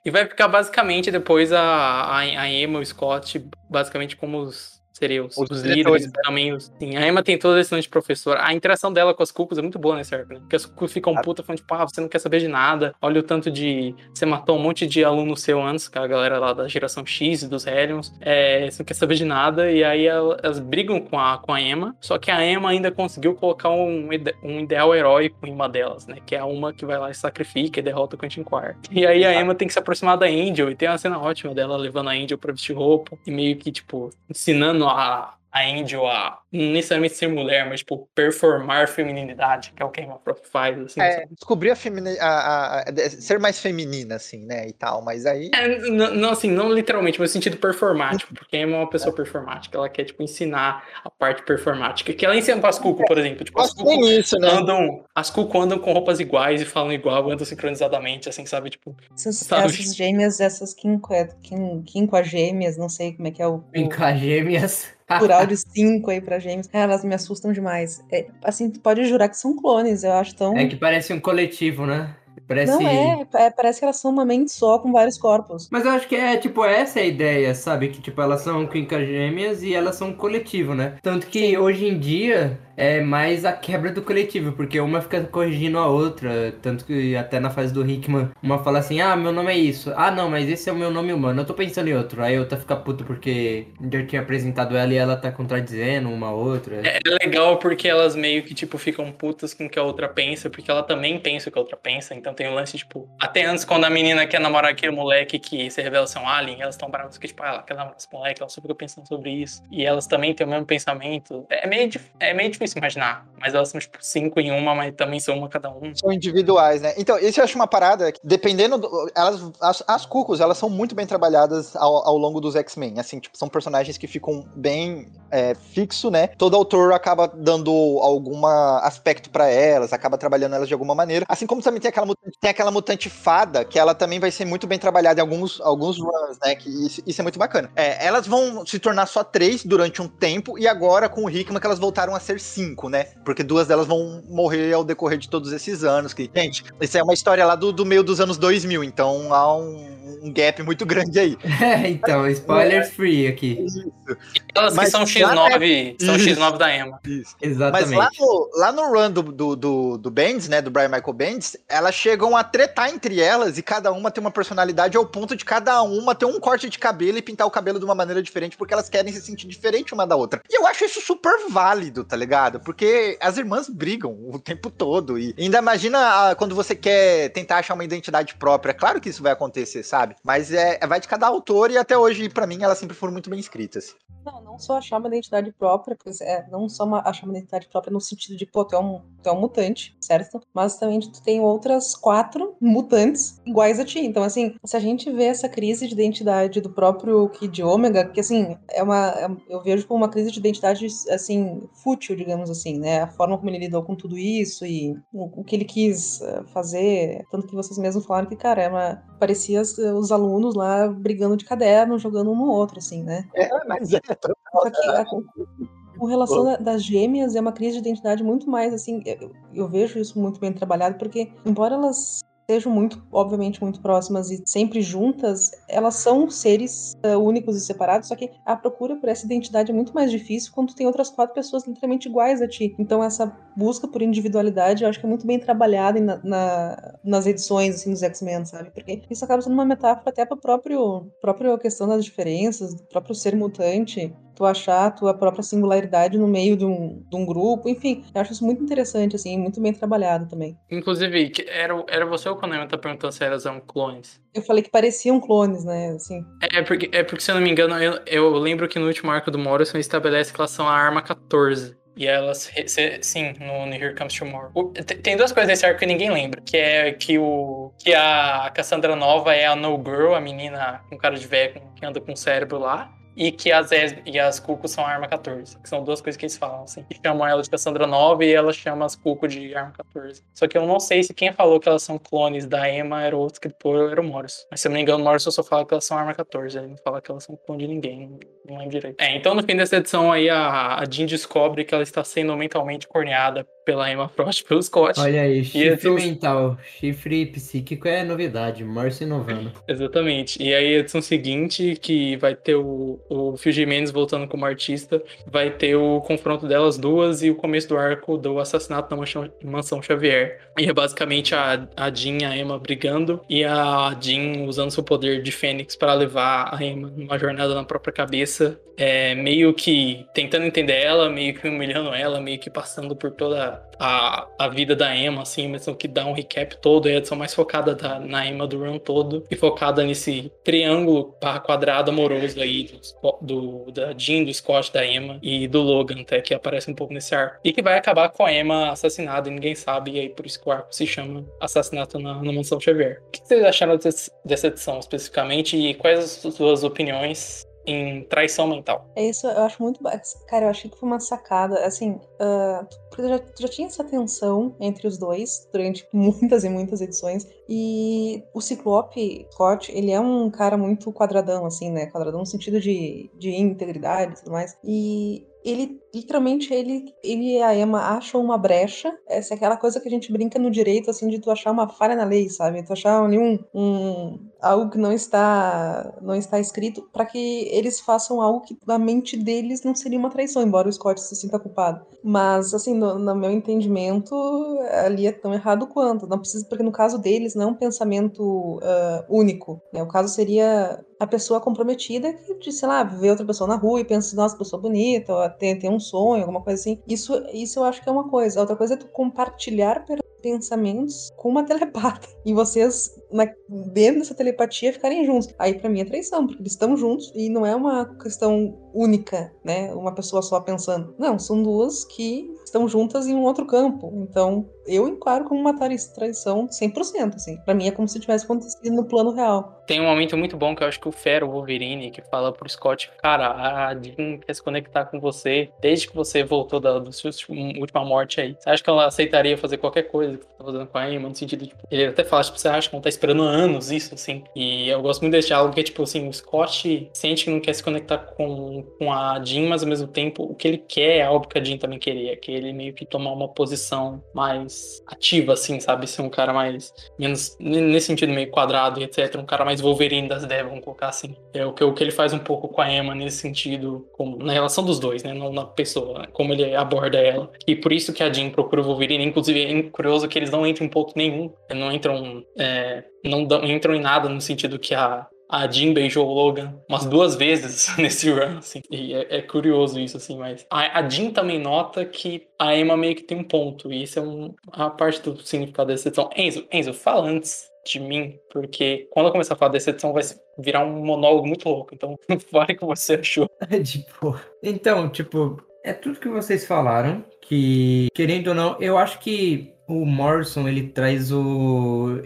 E vai ficar basicamente depois a, a, a Emma o Scott, basicamente como os seriam os, Os os líderes, também os, sim, a Emma tem toda esse lance de professora. A interação dela com as cucas é muito boa nesse arco, né? Porque as cucas ficam Ah. puta falando, tipo, ah, você não quer saber de nada. Olha o tanto de. Você matou um monte de aluno seu antes, com a galera lá da geração X e dos Hellions. É, você não quer saber de nada. E aí ela- elas brigam com a, com a Emma. Só que a Emma ainda conseguiu colocar um, um ideal heróico em uma delas, né? Que é a uma que vai lá e sacrifica e derrota o Quentin Quire. E aí a. Emma tem que se aproximar da Angel. E tem uma cena ótima dela levando a Angel pra vestir roupa. E meio que, tipo, ensinando a, a a necessariamente ser mulher, mas, tipo, performar feminilidade, que é o que a Emma Frost faz, assim. É, descobrir a, femini- a- a- a- ser mais feminina, assim, né? E tal, mas aí. É, não, assim, não literalmente, mas no sentido performático, porque a Emma é uma pessoa performática, ela quer, tipo, ensinar a parte performática, que ela ensina pras Cuco, por exemplo, tipo, as Cuco isso, né? andam, as Cuco andam com roupas iguais e falam igual, andam sincronizadamente, assim, sabe, tipo, Essas, Sabe? essas gêmeas, essas quinqua, quin, quinquagêmeas, não sei como é que é o, Vem o cá, gêmeas. plural de cinco aí pra gêmeas. Cara, elas me assustam demais. É, assim, tu pode jurar que são clones, eu acho tão... É que parece um coletivo, né? Parece. Não é, é, parece que elas são uma mente só com vários corpos. Mas eu acho que é, tipo, essa é a ideia, sabe? Que, tipo, elas são quincas gêmeas e elas são um coletivo, né? Tanto que hoje em dia é mais a quebra do coletivo, porque uma fica corrigindo a outra. Tanto que até na fase do Hickman, uma fala assim, ah, meu nome é isso. Ah, não, mas esse é o meu nome humano, eu tô pensando em outro. Aí outra fica puta porque já tinha apresentado ela e ela tá contradizendo uma outra. é legal porque elas meio que, tipo, ficam putas com o que a outra pensa, porque ela também pensa o que a outra pensa, então tem o lance, tipo, até antes, quando a menina quer namorar aquele moleque que se revela ser um alien, elas estão bravas que, tipo, ah, ela quer namorar esse moleque, ela só fica pensando sobre isso, e elas também têm o mesmo pensamento. É meio, é meio difícil imaginar, mas elas são, tipo, cinco em uma, mas também são uma cada um. São individuais, né? Então, isso eu acho uma parada, que, dependendo do, elas, as, as cucos, elas são muito bem trabalhadas ao, ao longo dos X-Men, assim, tipo, são personagens que ficam bem é, fixo, né? Todo autor acaba dando algum aspecto pra elas, acaba trabalhando elas de alguma maneira, assim como também tem aquela, mutante- tem aquela mutante fada, que ela também vai ser muito bem trabalhada em alguns, alguns runs, né? Que isso, isso é muito bacana. É, elas vão se tornar só três durante um tempo, e agora com o Hickman que elas voltaram a ser cinco, né? Porque duas delas vão morrer ao decorrer de todos esses anos. Que, gente, isso é uma história lá do, do meio dos anos 2000, então há um, um gap muito <laughs> grande aí. É, <laughs> então, spoilers free aqui. Elas Mas que são lá X9, são Isso. X9 da Emma. Isso. Exatamente. Mas lá no, lá no run do, do, do, do Bendis, né, do Brian Michael Bendis, elas chegam a tretar entre elas e cada uma tem uma personalidade ao ponto de cada uma ter um corte de cabelo e pintar o cabelo de uma maneira diferente porque elas querem se sentir diferente uma da outra. E eu acho isso super válido, tá ligado? Porque as irmãs brigam o tempo todo e ainda imagina ah, quando você quer tentar achar uma identidade própria. Claro que isso vai acontecer, sabe? Mas é, vai de cada autor e até hoje, pra mim, elas sempre foram muito bem escritas. Não, não só achar uma identidade própria, pois é, não só uma- achar uma identidade própria no sentido de, pô, tu é um, tu é um mutante, certo? Mas também tu tem outras quatro mutantes iguais a ti. Então, assim, se a gente vê essa crise de identidade do próprio Kid Omega, que, assim, é uma, é- eu vejo como uma crise de identidade, assim, fútil, digamos assim, né? A forma como ele lidou com tudo isso e o, o que ele quis eh, fazer. Tanto que vocês mesmos falaram que, cara, é uma, parecia os, os alunos lá brigando de caderno, jogando um no outro, assim, né? É, mas é. Só que a- com, com relação da- das gêmeas, é uma crise de identidade muito mais assim. Eu, eu vejo isso muito bem trabalhado, porque, embora elas sejam muito, obviamente, muito próximas e sempre juntas, elas são seres eh, únicos e separados, só que a procura por essa identidade é muito mais difícil quando tem outras quatro pessoas literalmente iguais a ti. Então, essa busca por individualidade, eu acho que é muito bem trabalhada na, na- nas edições, assim, dos X-Men, sabe? Porque isso acaba sendo uma metáfora até para próprio própria questão das diferenças, do próprio ser mutante, tu achar a tua própria singularidade no meio de um, de um grupo, enfim, eu acho isso muito interessante, assim, muito bem trabalhado também. Inclusive, era, era você ou a Emma tá perguntando se elas eram clones? Eu falei que pareciam clones, né, assim. É porque, é porque, se eu não me engano, eu, eu lembro que no último arco do Morrison estabelece que elas são a arma 14. E elas, sim, no, Here Comes Tomorrow. O- te- tem duas coisas nesse arco que ninguém lembra. Que é que, o, que a Cassandra Nova é a No Girl, a menina com cara de velho que anda com o cérebro lá. E que as Es- e as Cuco são a arma 14. Que são duas coisas que eles falam, assim. Que chamam ela de Cassandra Nova e ela chama as Cuco de arma 14. Só que eu não sei se quem falou que elas são clones da Emma era o escritor ou era o Morrison. Mas se eu não me engano, o Morrison só fala que elas são arma 14. Ele não fala que elas são clone de ninguém. Não lembro direito. É, então no fim dessa edição aí, a, a Jean descobre que ela está sendo mentalmente corneada pela Emma Frost pelo Scott. Olha aí, chifre mental, chifre psíquico é novidade, Morse inovando. <laughs> Exatamente. E aí, a edição seguinte, que vai ter o, o Phil Jimenez voltando como artista, vai ter o confronto delas duas e o começo do arco do assassinato na mansão, mansão Xavier. E é basicamente a, a Jean e a Emma brigando e a Jean usando seu poder de Fênix para levar a Emma numa jornada na própria cabeça, é, meio que tentando entender ela, meio que humilhando ela, meio que passando por toda a, a vida da Emma, assim, mas que dá um recap todo, e a edição mais focada da, na Emma do run todo, e focada nesse triângulo barra quadrado amoroso aí do, do, da Jean, do Scott, da Emma e do Logan, até que aparece um pouco nesse arco. E que vai acabar com a Emma assassinada e ninguém sabe, e aí por isso que o arco se chama Assassinato na, na Mansão Xavier. O que vocês acharam desse, dessa edição especificamente e quais as suas opiniões em traição mental. É isso, eu acho muito. Cara, eu achei que foi uma sacada. Assim, uh, porque já, já tinha essa tensão entre os dois durante <laughs> muitas e muitas edições. E o Ciclope Scott, ele é um cara muito quadradão, assim, né? Quadradão no sentido de, de integridade e tudo mais. E ele literalmente ele, ele e a Emma acham uma brecha. Essa é aquela coisa que a gente brinca no direito, assim, de tu achar uma falha na lei, sabe? Tu achar ali um, um algo que não está não está escrito para que eles façam algo que na mente deles não seria uma traição, embora o Scott se sinta culpado. Mas assim, no, no meu entendimento, ali é tão errado quanto. Não precisa porque no caso deles não é um pensamento uh, único. Né? O caso seria a pessoa comprometida que, sei lá, vê outra pessoa na rua e pensa, nossa, pessoa bonita, ou tem, tem um sonho, alguma coisa assim. Isso, isso eu acho que é uma coisa. A outra coisa é tu compartilhar pensamentos com uma <laughs> telepata. E vocês, na, dentro dessa telepatia, ficarem juntos. Aí, para mim, é traição, porque eles estão juntos e não é uma questão única, né? Uma pessoa só pensando. Não, são duas que que estão juntas em um outro campo. Então, eu enquadro como uma traição 100%, assim. Pra mim é como se tivesse acontecido no plano real. Tem um momento muito bom que eu acho que o Fero, Wolverine, que fala pro Scott, cara, a Jean quer se conectar com você desde que você voltou da, sua última morte aí. Você acha que ela aceitaria fazer qualquer coisa que você tá fazendo com a Emma? No sentido, tipo, ele até fala, tipo, você acha que ela tá esperando anos isso, assim. E eu gosto muito desse diálogo que tipo, assim, o Scott sente que não quer se conectar com, com a Jean, mas ao mesmo tempo o que ele quer é algo que a Jean também queria, que ele meio que tomar uma posição mais ativa, assim, sabe? Ser um cara mais. menos. nesse sentido meio quadrado e etc. Um cara mais Wolverine das ideias, vamos colocar assim. É o que, o que ele faz um pouco com a Emma nesse sentido, na relação dos dois, né? Não na pessoa, né? como ele aborda ela. E por isso que a Jean procura o Wolverine. Inclusive, é curioso que eles não entram em ponto nenhum. Não entram. É, não dão, entram em nada no sentido que a, a Jean beijou o Logan umas duas vezes <laughs> nesse run, assim. E é, é curioso isso, assim, mas a, a, Jean também nota que a Emma meio que tem um ponto, e isso é um, uma parte do significado dessa edição. Enzo, Enzo, fala antes de mim, porque quando eu começar a falar dessa edição vai virar um monólogo muito louco, então <laughs> fale o que você achou. <laughs> tipo, então, tipo, é tudo que vocês falaram, que, querendo ou não, eu acho que o Morrison, ele traz o.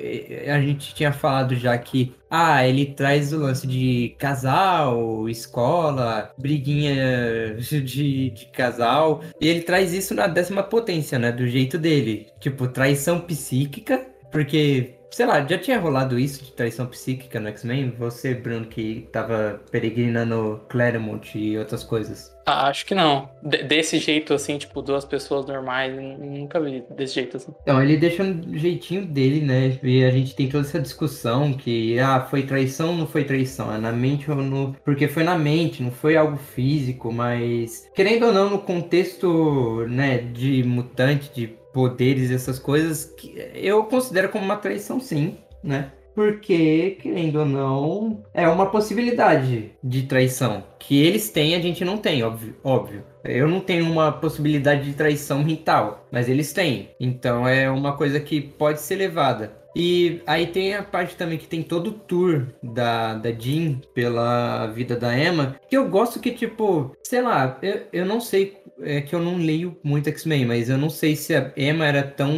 A gente tinha falado já que. Ah, ele traz o lance de casal, escola, briguinha <laughs> de, de casal. E ele traz isso na décima potência, né? Do jeito dele. Tipo, traição psíquica. Porque sei lá, já tinha rolado isso de traição psíquica no X-Men? Você, Bruno, que tava peregrinando Claremont e outras coisas. Ah, acho que não. D desse jeito, assim, tipo, duas pessoas normais, nunca vi desse jeito, assim. Então, ele deixa um jeitinho dele, né? E a gente tem toda essa discussão que, ah, foi traição ou não foi traição? É na mente ou no... Porque foi na mente, não foi algo físico, mas... Querendo ou não, no contexto, né, de mutante, de poderes, essas coisas, que eu considero como uma traição, sim, né? Porque, querendo ou não, é uma possibilidade de traição. Que eles têm, a gente não tem, óbvio. óbvio. Eu não tenho uma possibilidade de traição mental, mas eles têm. Então é uma coisa que pode ser levada. E aí tem a parte também que tem todo o tour da, da Jean pela vida da Emma, que eu gosto que, tipo, sei lá, eu, eu não sei é que eu não leio muito X-Men, mas eu não sei se a Emma era tão.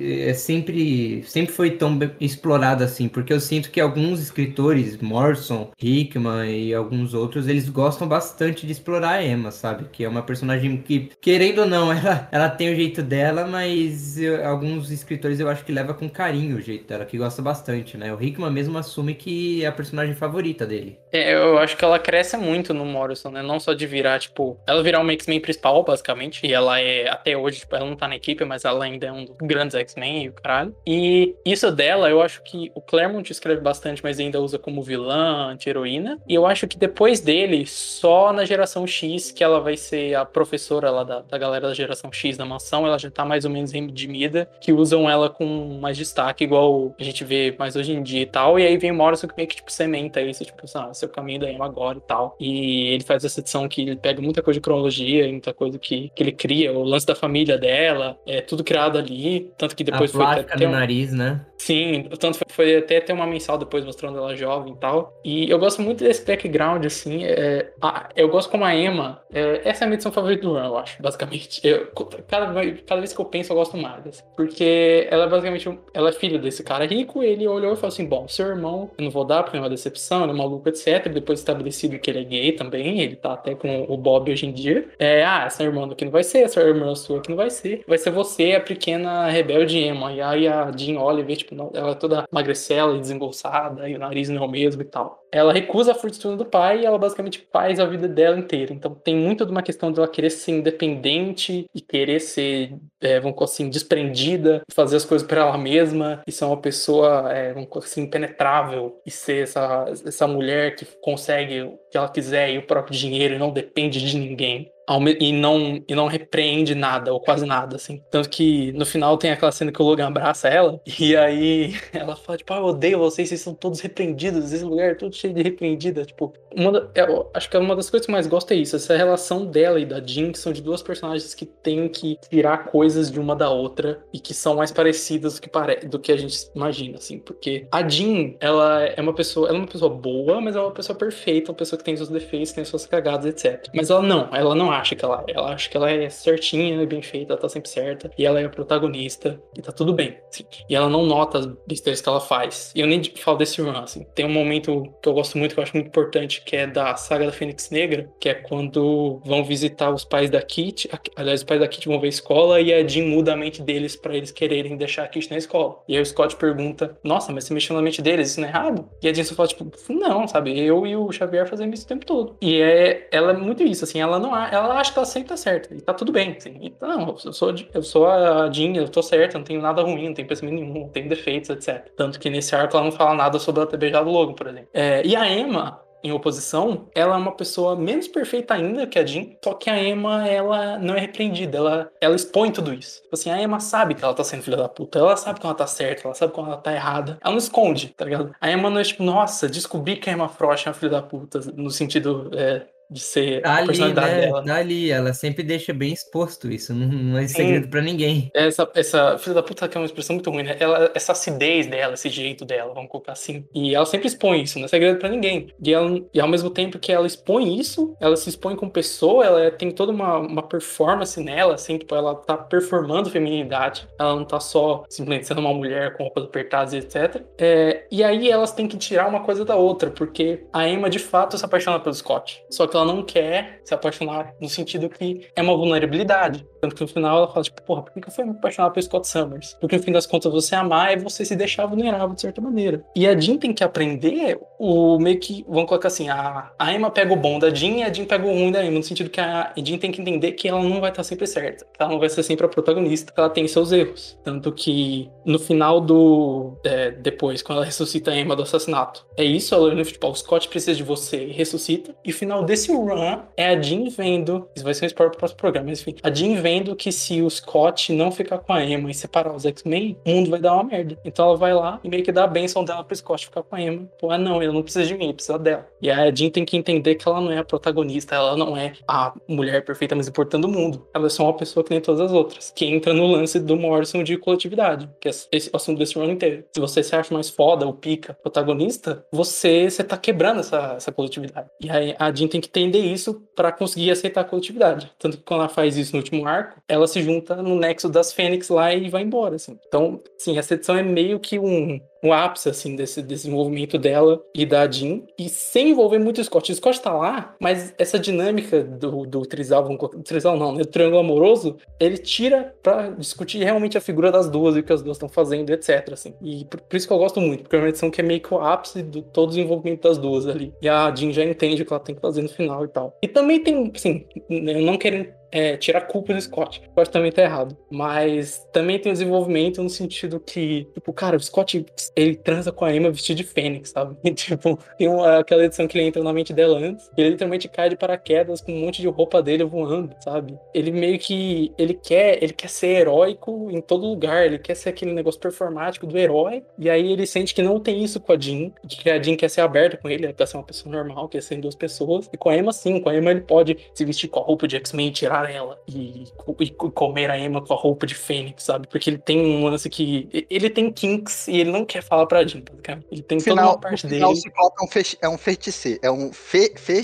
É, sempre, sempre foi tão explorada assim, porque eu sinto que alguns escritores, Morrison, Hickman e alguns outros, eles gostam bastante de explorar a Emma, sabe? Que é uma personagem que, querendo ou não, <laughs> ela, ela tem o jeito dela, mas eu, alguns escritores eu acho que leva com carinho o jeito dela, que gosta bastante, né? O Hickman mesmo assume que é a personagem favorita dele. É, eu acho que ela cresce muito no Morrison, né? Não só de virar, tipo, ela virar um X-Men principal, basicamente. E ela é, até hoje, tipo, ela não tá na equipe, mas ela ainda é um dos grandes X-Men e o caralho. E isso dela, eu acho que o Claremont escreve bastante, mas ainda usa como vilã, anti-heroína. E eu acho que depois dele, só na geração X, que ela vai ser a professora lá da, da galera da geração X da mansão, ela já tá mais ou menos redimida, que usam ela com mais destaque, igual a gente vê mais hoje em dia e tal. E aí vem o Morrison que meio que, tipo, sementa isso, tipo, ah, seu caminho da Emma agora e tal. E ele faz essa edição que ele pega muita coisa de cronologia, muita coisa que, que ele cria, o lance da família dela, é tudo criado ali, tanto que depois a foi até do um- nariz, né? Sim, tanto foi, foi até ter uma mensal depois mostrando ela jovem e tal. E eu gosto muito desse background, assim. é, a- eu gosto como a Emma. é, essa é a minha edição favorita do Run, eu acho, basicamente. Eu, cada, vez- cada vez que eu penso, eu gosto mais. assim, porque ela é basicamente. Ela é filha desse cara rico. Ele olhou e falou assim: Bom, seu irmão, eu não vou dar porque é uma decepção, ele é maluco, etc. Depois estabelecido que ele é gay também. Ele tá até com o Bob hoje em dia. É, ah, essa irmã aqui não vai ser, essa irmã sua aqui não vai ser. Vai ser você, a pequena rebelde Emma. E aí a Jean vê, tipo, ela é toda magricela e desembolsada, e o nariz não é o mesmo e tal. Ela recusa a fortuna do pai e ela basicamente faz a vida dela inteira. Então tem muito de uma questão dela querer ser independente e querer ser, é, vamos assim, desprendida, fazer as coisas por ela mesma e ser uma pessoa, é, vamos assim, impenetrável e ser essa, essa mulher que consegue o que ela quiser e o próprio dinheiro e não depende de ninguém. E não, e não repreende nada, ou quase nada, assim. Tanto que no final tem aquela cena que o Logan abraça ela, <laughs> e aí ela fala, tipo, ah, eu odeio vocês, vocês são todos repreendidos, esse lugar é todo cheio de repreendida. Tipo, uma da- eu acho que uma das coisas que eu mais gosto é isso, essa relação dela e da Jean, que são de duas personagens que têm que tirar coisas de uma da outra e que são mais parecidas do que, pare... do que a gente imagina, assim. Porque a Jean, ela é uma pessoa, ela é uma pessoa boa, mas ela é uma pessoa perfeita, uma pessoa que tem seus defeitos, tem suas cagadas, etc. Mas ela não, ela não acha que ela é. Ela acha que ela é certinha bem feita, ela tá sempre certa. E ela é a protagonista e tá tudo bem. assim. E ela não nota as besteiras que ela faz. E eu nem falo desse run, assim. Tem um momento que eu gosto muito, que eu acho muito importante, que é da saga da Fênix Negra, que é quando vão visitar os pais da Kit. Aliás, os pais da Kit vão ver a escola e a Jean muda a mente deles pra eles quererem deixar a Kit na escola. E aí o Scott pergunta: Nossa, mas você mexeu na mente deles, isso não é errado? E a Jean só fala, tipo, não, sabe? Eu e o Xavier fazemos isso o tempo todo. E é, ela é muito isso, assim, ela não ela acha que ela sempre tá certa. E tá tudo bem, assim. E, não, eu sou, eu sou a Jean, eu tô certa, não tenho nada ruim, não tenho pensamento nenhum, não tenho defeitos, etc. Tanto que nesse arco ela não fala nada sobre ela ter beijado o Logan, por exemplo. É, e a Emma, em oposição, ela é uma pessoa menos perfeita ainda que a Jean, só que a Emma, ela não é repreendida, ela, ela expõe tudo isso. Tipo assim, a Emma sabe que ela tá sendo filha da puta, ela sabe que ela tá certa, ela sabe quando ela tá errada, ela não esconde, tá ligado? A Emma não é tipo, nossa, descobri que a Emma Frost é uma filha da puta, no sentido é, de ser Tá a ali, personalidade né? dela. Tá ali, ela sempre deixa bem exposto isso, não, não é segredo pra ninguém. Essa, essa filha da puta que é uma expressão muito ruim, né? Ela, essa acidez dela, esse jeito dela, vamos colocar assim. E ela sempre expõe isso, não é segredo pra ninguém. E, ela, e ao mesmo tempo que ela expõe isso, ela se expõe como pessoa, ela tem toda uma, uma performance nela, assim, tipo, ela tá performando feminilidade. Ela não tá só simplesmente sendo uma mulher com roupas apertadas e etc. É, e aí elas têm que tirar uma coisa da outra, porque a Emma de fato se apaixona pelo Scott. Só que ela não quer se apaixonar no sentido que é uma vulnerabilidade. Tanto que no final ela fala, tipo, porra, por que eu fui me apaixonar pelo Scott Summers? Porque no fim das contas você amar é você se deixar vulnerável de certa maneira. E a Jean tem que aprender o meio que, vamos colocar assim, a, a Emma pega o bom da Jean e a Jean pega o ruim da Emma, no sentido que a Jean tem que entender que ela não vai estar sempre certa, que ela não vai ser sempre a protagonista, que ela tem seus erros. Tanto que no final do. é, depois, quando ela ressuscita a Emma do assassinato, é isso, ela olhando, tipo, ó, o Scott precisa de você e ressuscita. E o final desse run é a Jean vendo. Isso vai ser um spoiler pro próximo programa, mas enfim. A Jean vendo que se o Scott não ficar com a Emma e separar os X-Men, o mundo vai dar uma merda. Então ela vai lá e meio que dá a benção dela pro Scott ficar com a Emma. Pô, ah, não, ele não precisa de mim, ele precisa dela. E a Jean tem que entender que ela não é a protagonista, ela não é a mulher perfeita mais importante do mundo. Ela é só uma pessoa que nem todas as outras. Que entra no lance do Morrison de coletividade, que é esse assunto desse run inteiro. Se você se acha mais foda, ou pica, protagonista, você, você tá quebrando essa, essa coletividade. E aí a Jean tem que entender isso pra conseguir aceitar a coletividade. Tanto que quando ela faz isso no último ela se junta no nexo das Fênix lá e vai embora, assim. Então, sim, essa edição é meio que um, um ápice, assim, desse desenvolvimento dela e da Jean, e sem envolver muito o Scott. O Scott tá lá, mas essa dinâmica do, do trisal, colocar- trisal não, né? Do triângulo amoroso, ele tira pra discutir realmente a figura das duas e o que as duas estão fazendo, etc, assim. E por, por isso que eu gosto muito, porque é uma edição que é meio que o ápice de todo o desenvolvimento das duas ali. E a Jean já entende o que ela tem que fazer no final e tal. E também tem, assim, eu não quero é, tirar culpa do Scott. O Scott também tá errado. Mas também tem o desenvolvimento no sentido que, tipo, cara, o Scott, ele transa com a Emma vestido de fênix, sabe? E, <laughs> tipo, tem uma, aquela edição que ele entra na mente dela antes, ele literalmente cai de paraquedas com um monte de roupa dele voando, sabe? Ele meio que, ele quer, ele quer ser heróico em todo lugar, ele quer ser aquele negócio performático do herói, e aí ele sente que não tem isso com a Jean, que a Jean quer ser aberta com ele, ele quer ser uma pessoa normal, quer ser duas pessoas, e com a Emma sim, com a Emma ele pode se vestir com a roupa de X-Men, tirar separar ela e, e comer a Emma com a roupa de Fênix, sabe? Porque ele tem um lance que. Ele tem kinks e ele não quer falar pra Jean, cara. Ele tem No toda final, uma parte dele. final o Ciclope é um, fech, é um feiticeiro. É um fe, fe.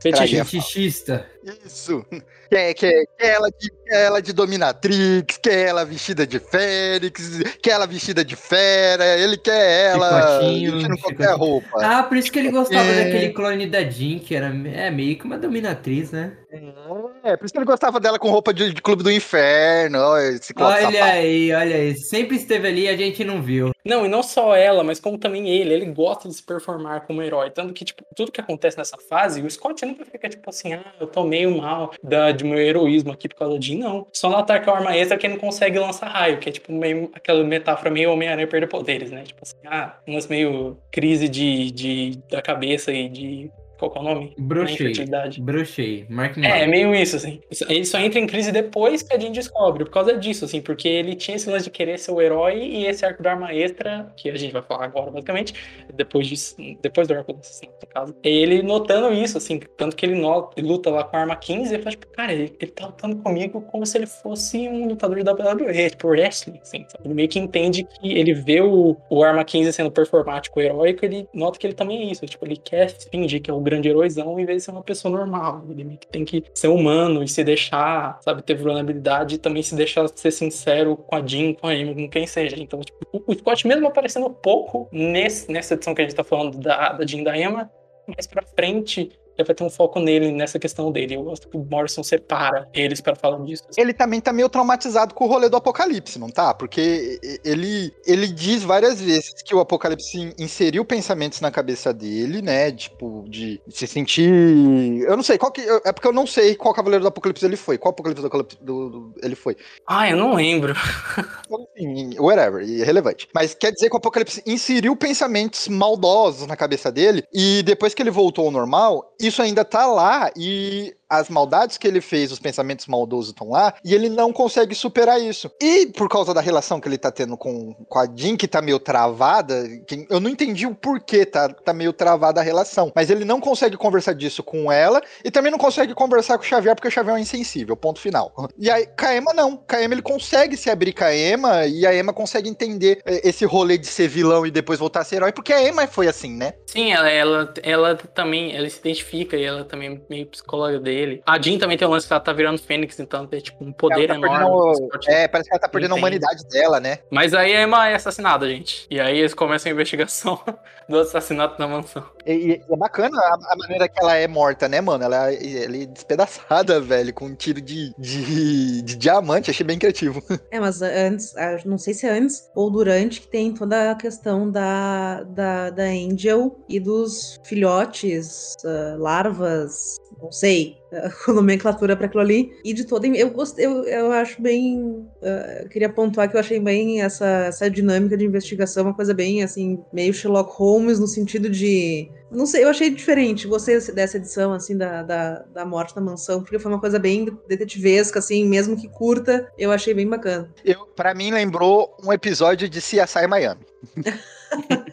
Fetichista. Isso. Quer, quer, quer, ela de, quer ela de dominatrix, quer ela vestida de fênix, quer ela vestida de fera, ele quer ela vestindo qualquer roupa. Ah, por isso que ele gostava É. daquele clone da Jean, que era é, meio que uma dominatriz, né? É, por isso que ele gostava dela com roupa de, de clube do inferno. Ó, esse Olha safado. aí, olha aí. Sempre esteve ali e a gente não viu. Não, e não só ela, mas como também ele. Ele gosta de se performar como herói. Tanto que, tipo, tudo que acontece nessa fase, o Scott nunca fica, tipo assim, ah, eu tô meio mal da, de meu heroísmo aqui por causa de. Não. Só no ataque ao arma extra que ele não consegue lançar raio, que é, tipo, meio, aquela metáfora meio Homem-Aranha perder poderes, né? Tipo assim, ah, umas meio crise de, de, da cabeça e de. Qual é o nome? Brochei. Brochei. Mark É, Mark. meio isso, assim. Ele só entra em crise depois que a Jean descobre, por causa disso, assim, porque ele tinha esse lance de querer ser o herói e esse arco da arma extra, que a gente vai falar agora, basicamente, depois disso, depois do arco assassinato, no caso. Ele notando isso, assim, tanto que ele, nota, ele luta lá com a arma 15 e ele fala, tipo, cara, ele, ele tá lutando comigo como se ele fosse um lutador da WWE, tipo, wrestling, assim, sabe? Ele meio que entende que ele vê o, o arma 15 sendo performático, heróico, ele nota que ele também é isso, tipo, ele quer fingir que é o grande heróizão em vez de ser uma pessoa normal. Ele tem que ser humano e se deixar, sabe, ter vulnerabilidade e também se deixar ser sincero com a Jean, com a Amy, com quem seja. Então, tipo, o Scott mesmo aparecendo pouco nesse, nessa edição que a gente tá falando da, da Jean da Emma, mais pra frente vai ter um foco nele, nessa questão dele. Eu gosto que o Morrison separa eles pra falar disso. Ele também tá meio traumatizado com o rolê do Apocalipse, não tá? Porque ele, ele diz várias vezes que o Apocalipse inseriu pensamentos na cabeça dele, né? Tipo, de se sentir. Eu não sei, qual que. É porque eu não sei qual Cavaleiro do Apocalipse ele foi. Qual Apocalipse do do, do- ele foi. Ah, eu não lembro. Enfim, whatever, irrelevante. Mas quer dizer que o Apocalipse inseriu pensamentos maldosos na cabeça dele, e depois que ele voltou ao normal, isso ainda tá lá, e as maldades que ele fez, os pensamentos maldosos estão lá, e ele não consegue superar isso. E por causa da relação que ele tá tendo com, com a Jean, que tá meio travada, que eu não entendi o porquê tá, tá meio travada a relação, mas ele não consegue conversar disso com ela, e também não consegue conversar com o Xavier, porque o Xavier é insensível, ponto final. <laughs> E aí, com a Emma não, com a Emma ele consegue se abrir com a Emma, e a Emma consegue entender eh, esse rolê de ser vilão e depois voltar a ser herói, porque a Emma foi assim, né? Sim, ela, ela, ela também, ela se identifica e ela também é meio psicóloga dele. A Jean também tem um lance que ela tá virando Fênix, então tem tipo um poder Ela tá enorme. perdendo- é, parece que ela tá perdendo a humanidade dela, né? Mas aí a Emma é assassinada, gente. E aí eles começam a investigação <laughs> do assassinato na mansão. E, e é bacana a, a maneira que ela é morta, né, mano? Ela, ela é despedaçada, <laughs> velho, com um tiro de, de, de diamante. Achei bem criativo. <laughs> É, mas antes, não sei se é antes ou durante, que tem toda a questão da, da, da Angel e dos filhotes, ah, larvas, não sei, <laughs> a nomenclatura para aquilo ali. E de toda. Eu gostei, eu, eu acho bem. eu queria pontuar que eu achei bem essa, essa dinâmica de investigação, uma coisa bem assim, meio Sherlock Holmes, no sentido de. Não sei, eu achei diferente. Gostei dessa edição, assim, da, da, da morte na mansão, porque foi uma coisa bem detetivesca, assim, mesmo que curta, eu achei bem bacana. Eu, pra mim, lembrou um episódio de CSI Miami. <laughs>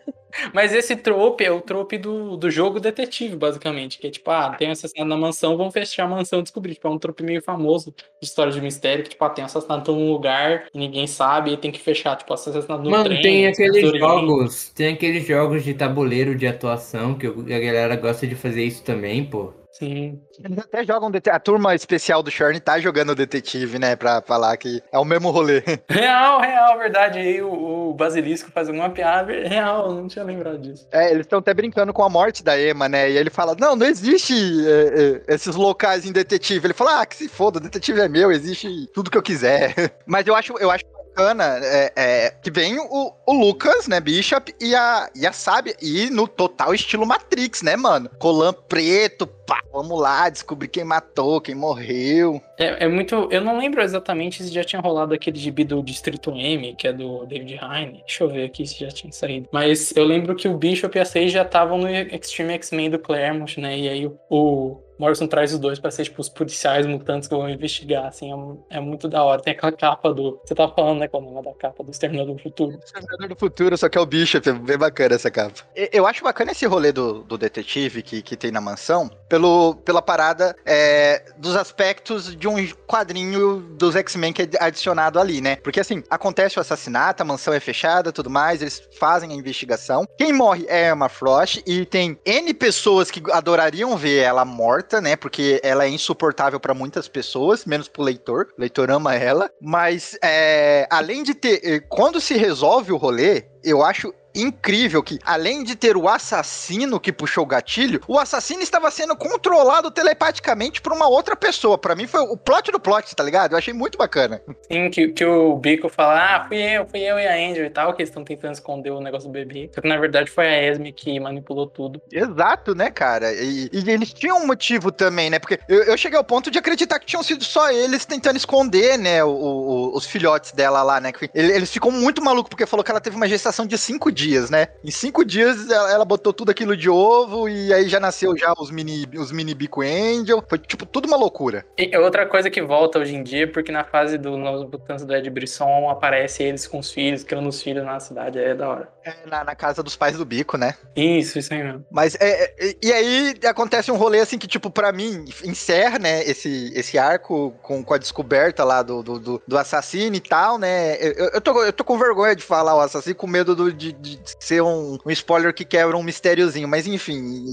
Mas esse trope é o trope do, do jogo detetive, basicamente. Que é tipo, ah, tem um assassinato na mansão, vamos fechar a mansão e descobrir. Tipo, é um trope meio famoso de história de mistério, que, tipo, ah, tem um assassinato em um lugar e ninguém sabe e tem que fechar, tipo, assassinato no Mano, trem. tem aqueles jogos, tem aqueles jogos de tabuleiro de atuação que a galera gosta de fazer isso também, pô. Sim. Eles até jogam. A turma especial do Shorn tá jogando detetive, né? Pra falar que é o mesmo rolê. <laughs> Real, real, verdade. Aí o, o Basilisco faz alguma piada. Real, eu não tinha lembrado disso. É, eles estão até brincando com a morte da Emma, né? E ele fala: Não, não existe é, é, esses locais em detetive. Ele fala: Ah, que se foda, o detetive é meu, existe tudo que eu quiser. <laughs> Mas eu acho, eu acho bacana é, é, que vem o, o Lucas, né, Bishop, e a, e a Sábia, e no total estilo Matrix, né, mano? Colan preto, pá, vamos lá, descobrir quem matou, quem morreu. É, é muito. Eu não lembro exatamente se já tinha rolado aquele gibi do Distrito M, que é do David Heine. Deixa eu ver aqui se já tinha saído. Mas eu lembro que o Bishop e a Sage já estavam no Extreme X-Men do Claremont, né? E aí o, o Morrison traz os dois pra ser, tipo, os policiais mutantes que vão investigar, assim. É, é muito da hora. Tem aquela capa do. Você tava falando, né, qual é o nome da capa do Exterminador do Futuro? Vingador do Futuro, só que é o Bishop, é bem bacana essa capa. Eu acho bacana esse rolê do, do detetive que, que tem na mansão, pelo, pela parada é, dos aspectos de um quadrinho dos X-Men que é adicionado ali, né? Porque assim, acontece o assassinato, a mansão é fechada, tudo mais, eles fazem a investigação. Quem morre é Emma Frost e tem N pessoas que adorariam ver ela morta, né? Porque ela é insuportável pra muitas pessoas, menos pro leitor. O leitor ama ela. Mas, é, além de ter. eh, Quando se resolve o rolê, eu acho incrível que, além de ter o assassino que puxou o gatilho, o assassino estava sendo controlado telepaticamente por uma outra pessoa. Pra mim foi o plot do plot, tá ligado? Eu achei muito bacana. Sim, que, que o Bico fala, ah, fui eu, fui eu e a Angel e tal, que eles estão tentando esconder o negócio do bebê. Só que na verdade foi a Esme que manipulou tudo. Exato, né, cara? E, e eles tinham um motivo também, né? Porque eu, eu cheguei ao ponto de acreditar que tinham sido só eles tentando esconder, né, o- o- os filhotes dela lá, né? Eles ficam muito malucos porque falou que ela teve uma gestação de cinco dias, né? Em cinco dias ela, ela botou tudo aquilo de ovo e aí já nasceu já os mini, os mini Bico Angel. Foi, tipo, tudo uma loucura. E é outra coisa que volta hoje em dia, porque na fase do Novos Mutantes do Ed Brisson aparece eles com os filhos, criando os filhos na cidade, é da hora. É, na, na casa dos pais do Bico, né? Isso, isso aí mesmo. Mas é, é, e aí acontece um rolê assim que, tipo, pra mim, encerra, né, esse, esse arco com, com a descoberta lá do, do, do, do assassino e tal, né? Eu, eu, tô, eu tô com vergonha de falar o assassino, com medo do- de, de ser um, um spoiler que quebra um mistériozinho, mas enfim.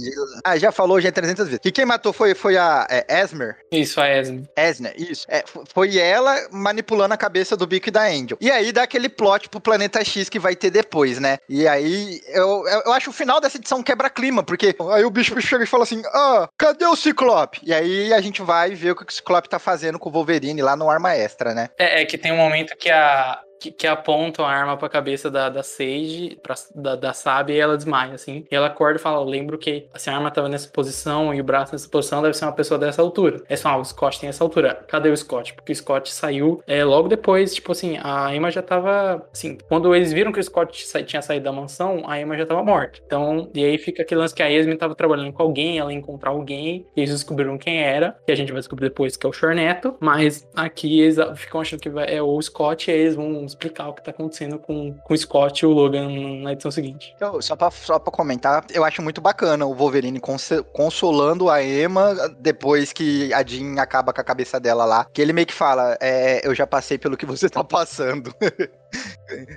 Ah, já falou já 300 vezes. E quem matou foi, foi a é, Esmer? Isso, a Esme. Esner, isso. É, foi ela manipulando a cabeça do Bico e da Angel. E aí dá aquele plot pro Planeta X que vai ter depois, né? E aí eu, eu, eu acho o final dessa edição quebra-clima, porque aí o bicho chega e fala assim: Ah, cadê o Ciclope? E aí a gente vai ver o que o Ciclope tá fazendo com o Wolverine lá no Arma Extra, né? É, é que tem um momento que a. Que, que apontam a arma pra cabeça da, da Sage, pra, da, da Sabe, e ela desmaia, assim. E ela acorda e fala: Eu lembro que se a arma tava nessa posição e o braço nessa posição, deve ser uma pessoa dessa altura. Eles falam: ah, o Scott tem essa altura. Cadê o Scott? Porque o Scott saiu é, logo depois, tipo assim, a Emma já tava. Assim, quando eles viram que o Scott sa- tinha saído da mansão, a Emma já tava morta. Então, e aí fica aquele lance que a Esme tava trabalhando com alguém, ela ia encontrar alguém, e eles descobriram quem era, que a gente vai descobrir depois que é o Chorneto, mas aqui eles ficam achando que vai- é o Scott, e eles vão explicar o que tá acontecendo com, com o Scott e o Logan na edição seguinte. Então, só pra, só pra comentar, eu acho muito bacana o Wolverine consolando a Emma depois que a Jean acaba com a cabeça dela lá. Que ele meio que fala: é, Eu já passei pelo que você tá passando. <laughs>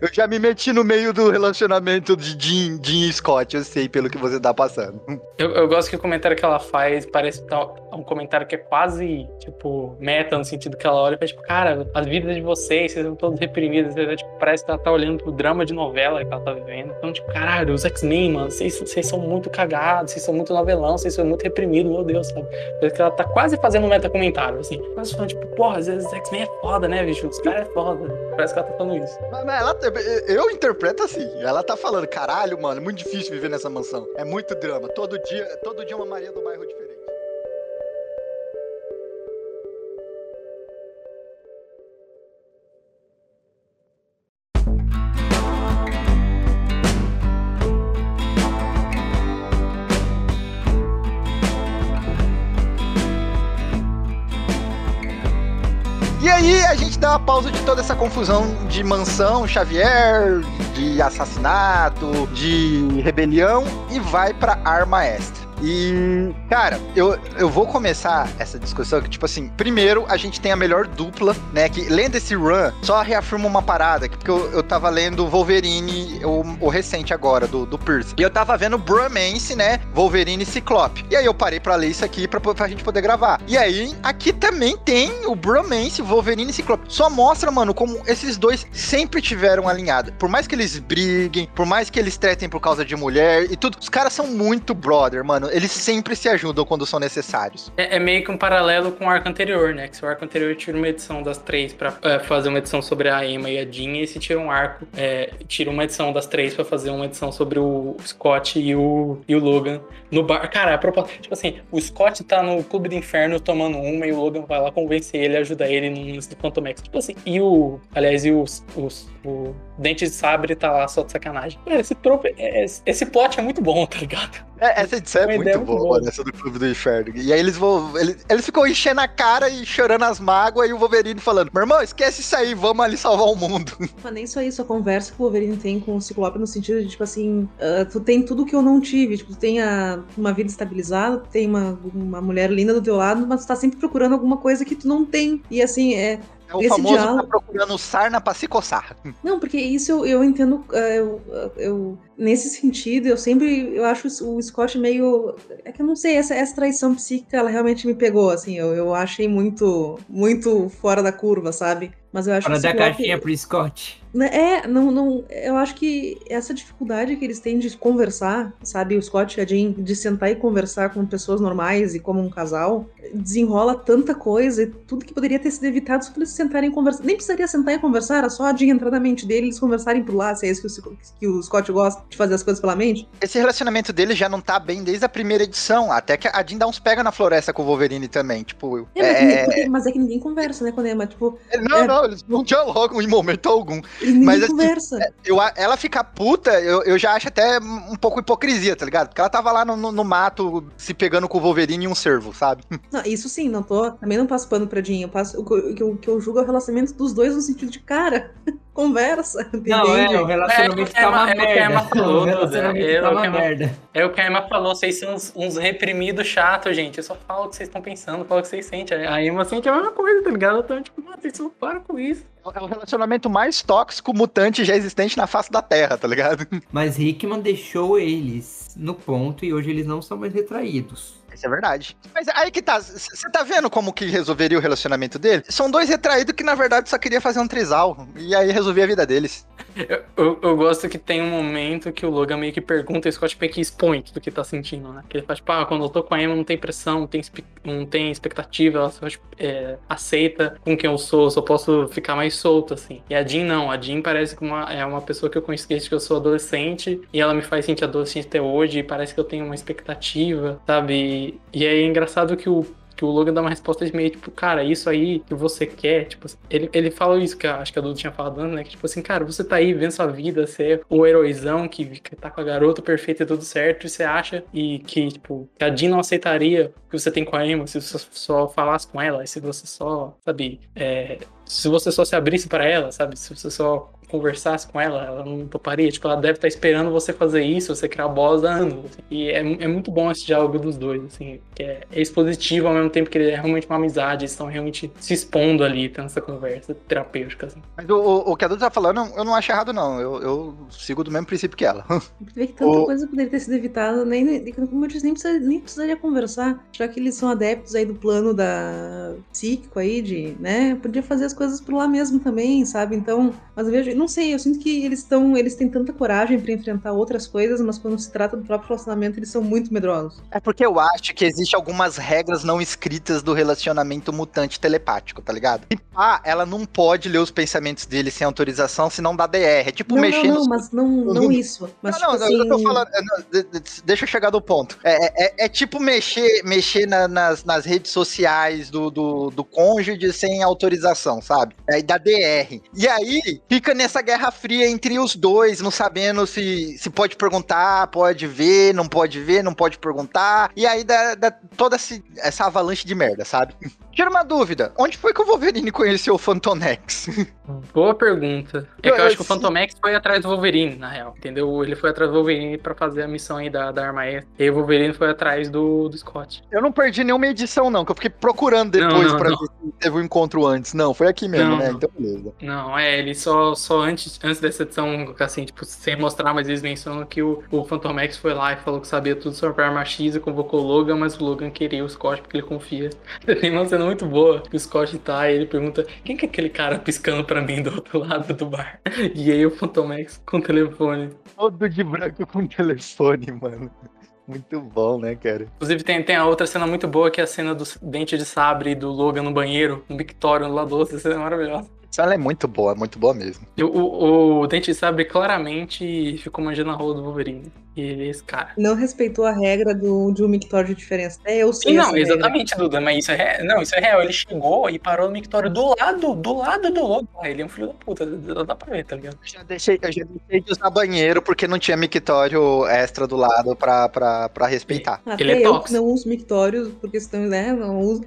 eu já me meti no meio do relacionamento de Jean e Scott. Eu sei pelo que você tá passando. Eu, eu gosto que o comentário que ela faz parece tá um comentário que é quase, tipo, meta, no sentido que ela olha e fala, tipo, cara, as vidas de vocês, vocês estão todos reprimidos, vocês, tipo, parece que ela tá olhando pro drama de novela que ela tá vivendo. Então, tipo, caralho, os X-Men, mano, vocês, vocês são muito cagados, vocês são muito novelão, vocês são muito reprimidos, meu Deus, sabe? Parece que ela tá quase fazendo um meta comentário, assim. Quase falando, tipo, porra, os X-Men é foda, né, bicho? Os caras é foda. Parece que ela tá falando isso. Mas, ela, eu interpreto assim. Ela tá falando: Caralho, mano, é muito difícil viver nessa mansão. É muito drama. Todo dia, todo dia uma Maria do bairro diferente. Dá uma pausa de toda essa confusão de mansão, Xavier, de assassinato, de rebelião e vai pra arma. E, cara, eu, eu vou começar essa discussão que, tipo assim, primeiro a gente tem a melhor dupla, né? Que lendo esse run, só reafirma uma parada, que porque eu, eu tava lendo Wolverine, o, o recente agora, do, do Pierce. E eu tava vendo Bromance, né? Wolverine e Ciclope. E aí eu parei pra ler isso aqui pra, pra gente poder gravar. E aí, aqui também tem o Bromance, Wolverine e Ciclope. Só mostra, mano, como esses dois sempre tiveram alinhado. Por mais que eles briguem, por mais que eles tretem por causa de mulher e tudo, os caras são muito brother, mano. Eles sempre se ajudam quando são necessários. É, é meio que um paralelo com o arco anterior, né? Que se o arco anterior tira uma edição das três pra é, fazer uma edição sobre a Emma e a Jean, e esse tira um arco, é, tira uma edição das três pra fazer uma edição sobre o Scott e o, e o Logan no bar. Cara, a propósito, tipo assim, o Scott tá no Clube do Inferno tomando uma e o Logan vai lá convencer ele, ajuda ele no lance do Quantum X. Tipo assim, e o. Aliás, e o. o, o dente de sabre tá lá só de sacanagem. Esse, trope, é, esse, esse plot é muito bom, tá ligado? É, essa edição é muito ideia muito boa, boa. né? Essa do Clube do Inferno. E aí eles vão. Eles, eles ficam enchendo a cara e chorando as mágoas, e o Wolverine falando: Meu irmão, esquece isso aí, vamos ali salvar o mundo. <laughs> Mas nem só isso, a conversa que o Wolverine tem com o Ciclope no sentido de, tipo assim, ah, tu tem tudo que eu não tive. Tipo, tu tem a- uma vida estabilizada, tu tem uma, uma mulher linda do teu lado, mas tu tá sempre procurando alguma coisa que tu não tem. E assim, é. É o Esse famoso diálogo- tá procurando sarna pra se coçar. Não, porque isso eu, eu entendo. ah, eu, eu- nesse sentido, eu sempre. Eu acho o Scott meio. É que eu não sei, essa, essa traição psíquica, ela realmente me pegou, assim. Eu, eu achei muito. Muito fora da curva, sabe? Mas eu acho Fora que o da Ciclope- caixinha pro Scott. Né, É, não, não. Eu acho que essa dificuldade que eles têm de conversar, sabe, o Scott e a Jean, de sentar e conversar com pessoas normais e como um casal, desenrola tanta coisa e tudo que poderia ter sido evitado só pra eles sentarem e conversar. Nem precisaria sentar e conversar, era só a Jean entrar na mente dele e eles conversarem por lá, se é isso que o, que o Scott gosta de fazer as coisas pela mente. Esse relacionamento dele já não tá bem desde a primeira edição. Até que a Jean dá uns pega na floresta com o Wolverine também. Tipo, É, mas, é- ninguém- porque- mas é que ninguém conversa, né, quando é, mas, tipo, Não, é- não, eles não dialogam em momento algum. ninguém Mas, assim, conversa. Eu, a- ela ficar puta, eu, eu já acho até um pouco hipocrisia, tá ligado? Porque ela tava lá no, no- no mato se pegando com o Wolverine e um cervo, sabe? <laughs> Não, isso sim, não tô. Também não passo pano pra Jean. Eu passo, o, que eu- eu, eu julgo é o relacionamento dos dois no sentido de, cara, <laughs> conversa. Não, é, o relacionamento É, tá uma é o que a Emma merda. falou, O relacionamento Duda. É tá uma merda. É o que a Emma falou, vocês são uns, uns reprimidos chatos, gente. Eu só falo o que vocês estão pensando, falo o que vocês sentem. A Emma sente a mesma coisa, tá ligado? Então, tipo, mano, vocês não param com isso. É o relacionamento mais tóxico mutante já existente na face da Terra, tá ligado? Mas Hickman deixou eles no ponto e hoje eles não são mais retraídos. Isso é verdade. Mas aí que tá, você tá vendo como que resolveria o relacionamento dele? São dois retraídos que na verdade só queria fazer um trisal. E aí resolvia a vida deles. Eu, eu, eu gosto que tem um momento que o Logan meio que pergunta e o Scott meio que expõe tudo que tá sentindo, né? Que ele fala, tipo, ah, quando eu tô com a Emma não tem pressão, não tem, não tem expectativa, ela só tipo, é, aceita com quem eu sou, só posso ficar mais solto, assim. E a Jean não, a Jean parece que uma, é uma pessoa que eu conheço desde que eu sou adolescente e ela me faz sentir adolescente até hoje e parece que eu tenho uma expectativa, sabe? E aí é engraçado que o que o Logan dá uma resposta de meio, tipo, cara, isso aí que você quer, tipo, ele, ele fala isso que acho que a Dudu tinha falado antes, né? Que, tipo assim, cara, você tá aí vendo sua vida ser o heroizão que, que tá com a garota perfeita e tudo certo, e você acha e que, tipo, que a Jean não aceitaria o que você tem com a Emma se você só falasse com ela, e se você só, sabe, é, se você só se abrisse pra ela, sabe, se você só conversasse com ela, ela não toparia. Tipo, ela deve estar esperando você fazer isso, você criar bolas há anos. assim. E é, é muito bom esse diálogo dos dois, assim, que é, é expositivo ao mesmo tempo que ele é realmente uma amizade, eles estão realmente se expondo ali, tendo essa conversa terapêutica, assim. Mas o, o, o que a Duda tá falando, eu não acho errado, não. Eu, eu sigo do mesmo princípio que ela. <laughs> Vê que tanta O- coisa poderia ter sido evitada, nem, nem- como eu disse, nem, precisa- nem precisaria conversar, já que eles são adeptos aí do plano da psíquico aí, de, né, podia fazer as coisas por lá mesmo também, sabe, então, mas eu vejo, não sei, eu sinto que eles estão, eles têm tanta coragem pra enfrentar outras coisas, mas quando se trata do próprio relacionamento, eles são muito medrosos. É porque eu acho que existe algumas regras não escritas do relacionamento mutante telepático, tá ligado? E pá, ela não pode ler os pensamentos dele sem autorização, senão dá DR. É tipo não, mexer não, não, mas não, não isso, mas não, tipo não, assim... eu tô falando. é, de- de- deixa eu chegar do ponto. É, é- é tipo mexer, mexer na- nas, nas redes sociais do, do, do cônjuge sem autorização, sabe? Aí dá DR. E aí fica nessa guerra fria entre os dois, não sabendo se, se pode perguntar, pode ver, não pode ver, não pode perguntar. E aí dá, dá toda essa avalanche de merda, sabe? Tira uma dúvida: onde foi que o Wolverine conheceu o Phantonex? <laughs> Boa pergunta. É que eu acho que o. Phantomex foi atrás do Wolverine, na real, entendeu? Ele foi atrás do Wolverine pra fazer a missão aí da, da arma extra. E o Wolverine foi atrás do, do Scott. Eu não perdi nenhuma edição, não, que eu fiquei procurando Não, depois não, pra não. ver se teve um encontro antes. Não, foi aqui mesmo, Não, né? não. Então, beleza. Não, é, ele só, só antes, antes dessa edição, assim, tipo, sem mostrar, mas eles mencionam que o, o Phantomex foi lá e falou que sabia tudo sobre a arma X e convocou o Logan, mas o Logan queria o Scott porque ele confia. <laughs> Tem uma cena muito boa que o Scott tá e ele pergunta quem que é aquele cara piscando pra mim do outro lado do bar? <laughs> E aí o Phantomex com o telefone. Todo de branco com telefone, mano. Muito bom, né, cara? Inclusive tem, tem a outra cena muito boa que é a cena do dente de sabre do Logan no banheiro, no Victorian lá doce, essa cena é maravilhosa. Ela é muito boa, muito boa mesmo. O, o, Sabre claramente ficou manjando a rola do Wolverine. E ele é esse cara. Não respeitou a regra do, de um mictório de diferença. É, eu sei Sim, não, regra. exatamente, Duda, mas isso é real. Não, isso é real. Ele chegou e parou no mictório do lado, do lado do logo. Ah, Ele é um filho da puta, dá pra ver, tá ligado? Já deixei, eu já deixei de usar banheiro porque não tinha mictório extra do lado pra, pra, pra respeitar. Até Ele é eu tóxico. não uso mictórios, por questão, né? Não uso.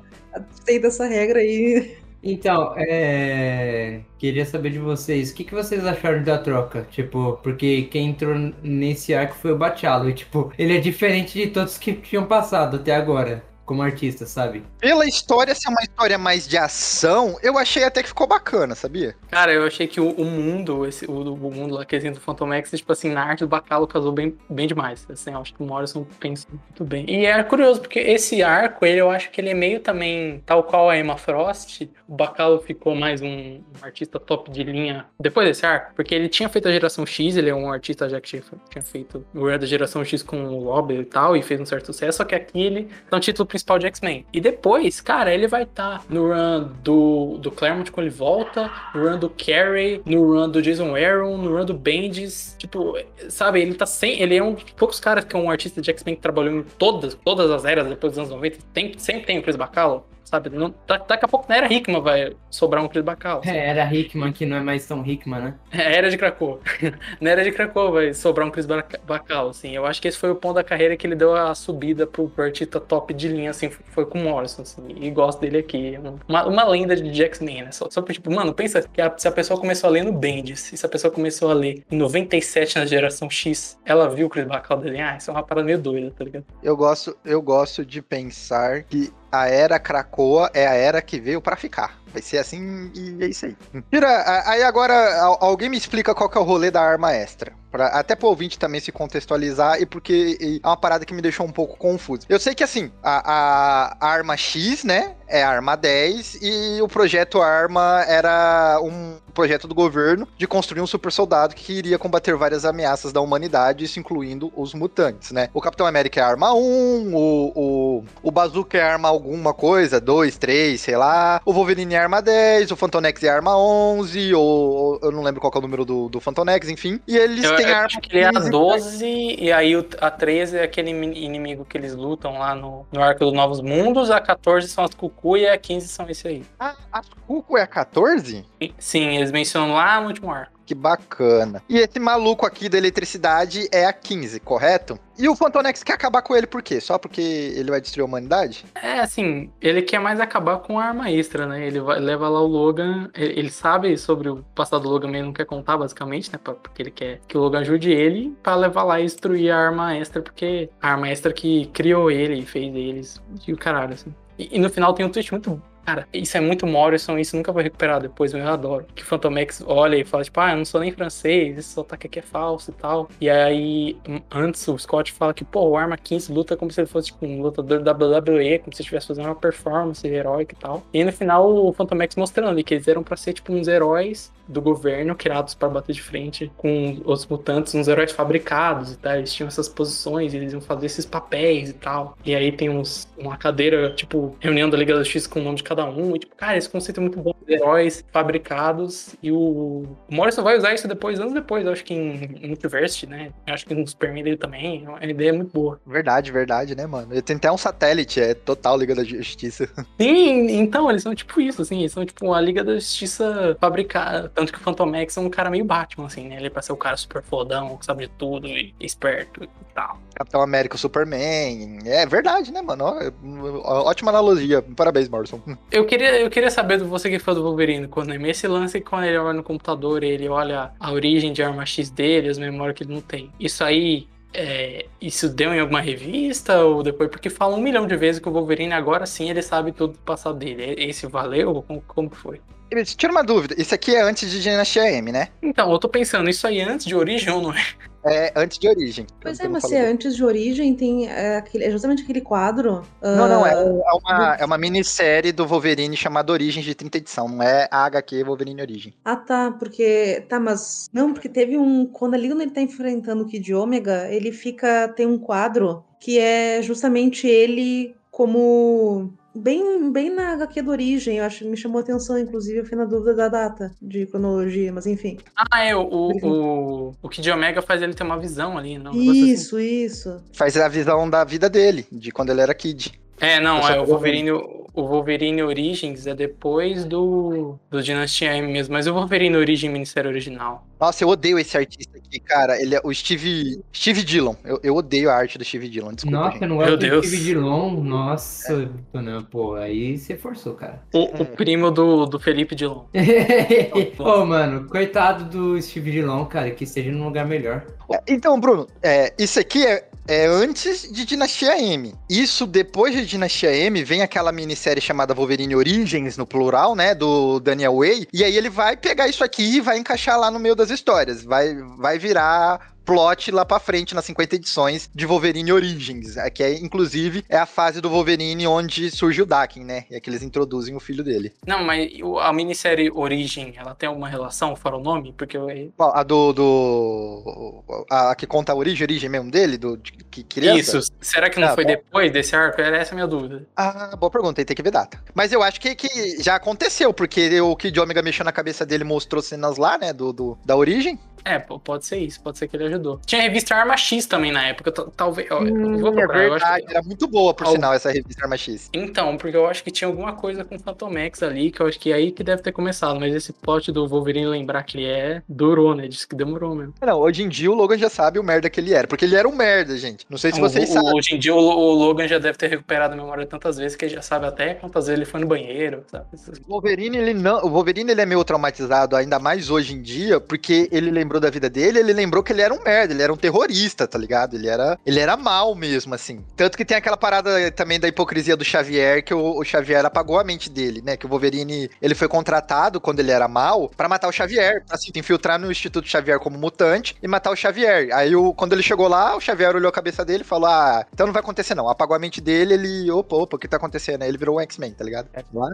Sei dessa regra aí. Então, é... queria saber de vocês, o que, que vocês acharam da troca? Tipo, porque quem entrou nesse arco foi o Bachalo, e tipo, ele é diferente de todos que tinham passado até agora, como artista, sabe? Pela história ser uma história mais de ação, eu achei até que ficou bacana, sabia? Cara, eu achei que o, o mundo, esse, o, o mundo lá que é do Phantom X, tipo assim, na arte do Bacalo casou bem, bem demais. Assim, eu acho que o Morrison pensou muito bem. E é curioso, porque esse arco, ele, eu acho que ele é meio também, tal qual a Emma Frost, o Bacalo ficou mais um, um artista top de linha depois desse arco, porque ele tinha feito a geração X, ele é um artista já que tinha, tinha feito o Era da geração X com o Lobby e tal, e fez um certo sucesso, só que aqui ele tá no título principal de X-Men. E depois, cara, ele vai estar no run do, do Claremont quando ele volta, no run do Carey, no run do Jason Aaron, no run do Bendis. Tipo, sabe, ele tá sem. Ele é um dos poucos caras que é um artista de X-Men que trabalhou em todas, todas as eras depois dos anos 90. Tem, sempre tem o Chris Bacalo. Sabe, não, da- daqui a pouco na era Hickman vai sobrar um Chris Bacalo. É, era Hickman, que não é mais tão Hickman, né? É, Era de Krakow. <laughs> Na era de Krakow vai sobrar um Chris Baca- Bacalo, assim. Eu acho que esse foi o ponto da carreira que ele deu a subida pro, pro artista top de linha, assim, foi com o Morrison, assim. E gosto dele aqui. Uma, uma lenda de X-Men, né? Só, só tipo, mano, pensa que a- se a pessoa começou a ler no Bendis, e se a pessoa começou a ler em 97 na geração X, ela viu o Chris Bacalo dele, ah, isso é uma parada meio doida, tá ligado? Eu gosto, eu gosto de pensar que a era Krakoa é a era que veio pra ficar. Vai ser assim e é isso aí. Tira, a- aí agora al- alguém me explica qual que é o rolê da arma extra. Pra, até pro ouvinte também se contextualizar e porque e é uma parada que me deixou um pouco confuso. Eu sei que assim, a, a- a arma X, né, é a arma 10 e o projeto arma era um projeto do governo de construir um super soldado que iria combater várias ameaças da humanidade, isso incluindo os mutantes, né? O Capitão América é arma 1, o, o, o Bazooka é arma alguma coisa, 2, 3, sei lá. O Wolverine é arma 10, o Fantonex é arma 11, ou, eu não lembro qual é o número do, do Fantonex, enfim. E eles Eu, têm eu arma acho que ele é a 15, 12 e aí a 13 é aquele ini- inimigo que eles lutam lá no, no Arco dos Novos Mundos, a 14 são as Cucu e a 15 são esse aí. Ah, a Cuco é a 14? E- Sim, eles mencionam lá no último arco. Que bacana. E esse maluco aqui da eletricidade é a 15, correto? E o Fantonex quer acabar com ele por quê? Só porque ele vai destruir a humanidade? É, assim, ele quer mais acabar com a arma extra, né? Ele vai, leva lá o Logan, ele, ele sabe sobre o passado do Logan, mas ele não quer contar, basicamente, né? Porque ele quer que o Logan ajude ele pra levar lá e destruir a arma extra, porque a arma extra que criou ele, fez eles, e o caralho, assim. E, e no final tem um twist muito. Cara, isso é muito Morrison, isso nunca vai recuperar depois, eu adoro. Que o Phantomex olha e fala, tipo, ah, eu não sou nem francês, esse sotaque aqui é falso e tal. E aí, antes o Scott fala que, pô, o Arma 15 luta como se ele fosse, tipo, um lutador da WWE, como se estivesse fazendo uma performance heróica e tal. E no final, o Phantomex mostrando que eles eram pra ser, tipo, uns heróis do governo criados pra bater de frente com os mutantes, uns heróis fabricados e tal. Eles tinham essas posições, eles iam fazer esses papéis e tal. E aí tem uns, uma cadeira, tipo, reunião da Liga da Justiça com o nome de cada um. E, tipo, cara, esse conceito é muito bom. Heróis fabricados. E o, o Morrison vai usar isso depois, anos depois, eu acho que em Multiverse, né? Eu acho que no Superman dele também. A ideia é muito boa. Verdade, verdade, né, mano? Ele tem até um satélite, é total Liga da Justiça. <laughs> Sim, então, eles são tipo isso, assim, eles são tipo a Liga da Justiça fabricada. Tanto que o Phantom X é um cara meio Batman, assim, né? Ele é pra ser o cara super fodão, que sabe de tudo e esperto e tal. Capitão América, Superman. É verdade, né, mano? Ó, Ótima analogia. Parabéns, Morrison. Eu queria, eu queria saber de você que é fã do Wolverine, quando é esse lance quando ele olha no computador, ele olha a origem de arma X dele, as memórias que ele não tem. Isso aí. é, isso deu em alguma revista ou depois? Porque fala um milhão de vezes que o Wolverine agora sim ele sabe tudo do passado dele. Esse valeu? Como, como foi? Tira uma dúvida. Isso aqui é antes de Dinastia M, né? Então, eu tô pensando, isso aí antes de origem ou não é? É antes de origem. Pois é, mas se é antes de origem, tem é, aquele, é justamente aquele quadro. Não, não, é, ah, é uma, é uma minissérie do Wolverine chamada Origens de 30 edição, não é a HQ Wolverine Origem. Ah, tá, porque. Tá, mas. Não, porque teve um. Quando ali quando ele tá enfrentando o Kid Ômega, ele fica. Tem um quadro que é justamente ele como bem, bem na HQ da origem, eu acho que me chamou a atenção, inclusive eu fui na dúvida da data de cronologia, mas enfim. Ah, é, o, o, o, o Kid Omega faz ele ter uma visão ali, não? Um negócio assim. Isso, isso. Faz a visão da vida dele, de quando ele era kid. É, não, é o Wolverine, o Wolverine Origins é depois do, do Dinastia M mesmo, mas o Wolverine Origem minissérie original. Nossa, eu odeio esse artista aqui, cara. Ele é o Steve. Steve Dillon. Eu, eu odeio a arte do Steve Dillon, desculpa. Nossa, gente. não Meu do Deus. Steve Dillon. Nossa, não, pô, aí você forçou, cara. O, o primo do, do Felipe Dilon. <laughs> Ô, mano, coitado do Steve Dillon, cara, que esteja num lugar melhor. É, Então, Bruno, é, isso aqui é, é antes de Dinastia M. Isso depois de Dinastia M vem aquela minissérie chamada Wolverine Origins, no plural, né? Do Daniel Way. E aí ele vai pegar isso aqui e vai encaixar lá no meio das histórias. Vai, vai virar plot lá pra frente nas 50 edições de Wolverine Origins, é, que é inclusive é a fase do Wolverine onde surge o Daken, né? É que eles introduzem o filho dele. Não, mas a minissérie Origem, ela tem alguma relação, fora o nome? Porque eu, A do, do a, a que conta a origem, origem mesmo dele, do de, que criança. Isso, será que não Ah, foi bom. depois desse arco? Era essa a minha dúvida. Ah, boa pergunta, aí tem que ver data. Mas eu acho que, que já aconteceu, porque o Kid Omega mexeu na cabeça dele mostrou cenas lá, né, do, do- da origem. É, pode ser isso, pode ser que ele ajudou. Tinha a revista Arma X também na época, talvez. eu vou é procurar, eu acho que- verdade, era muito boa, por Al- sinal, essa revista Arma X. Então, porque eu acho que tinha alguma coisa com Phantomex ali, que eu acho que é aí que deve ter começado. Mas esse plot do Wolverine lembrar que ele é, durou, né? Diz que demorou mesmo. Não, hoje em dia o Logan já sabe o merda que ele era, porque ele era um merda, gente. Não sei se vocês o- sabem. Hoje em dia o, o Logan já deve ter recuperado a memória tantas vezes que ele já sabe até quantas vezes ele foi no banheiro, sabe? O Wolverine, ele não, o Wolverine ele é meio traumatizado ainda mais hoje em dia, porque ele lembrou da vida dele, ele lembrou que ele era um merda, ele era um terrorista, tá ligado? Ele era, ele era mal mesmo, assim. Tanto que tem aquela parada também da hipocrisia do Xavier, que o, o Xavier apagou a mente dele, né? Que o Wolverine, ele foi contratado quando ele era mal pra matar o Xavier, assim, infiltrar no Instituto Xavier como mutante e matar o Xavier. Aí o, quando ele chegou lá, o Xavier olhou a cabeça dele e falou: "Ah, então não vai acontecer não". Apagou a mente dele, ele, opa, opa, o que tá acontecendo? Aí ele virou um X-Men, tá ligado?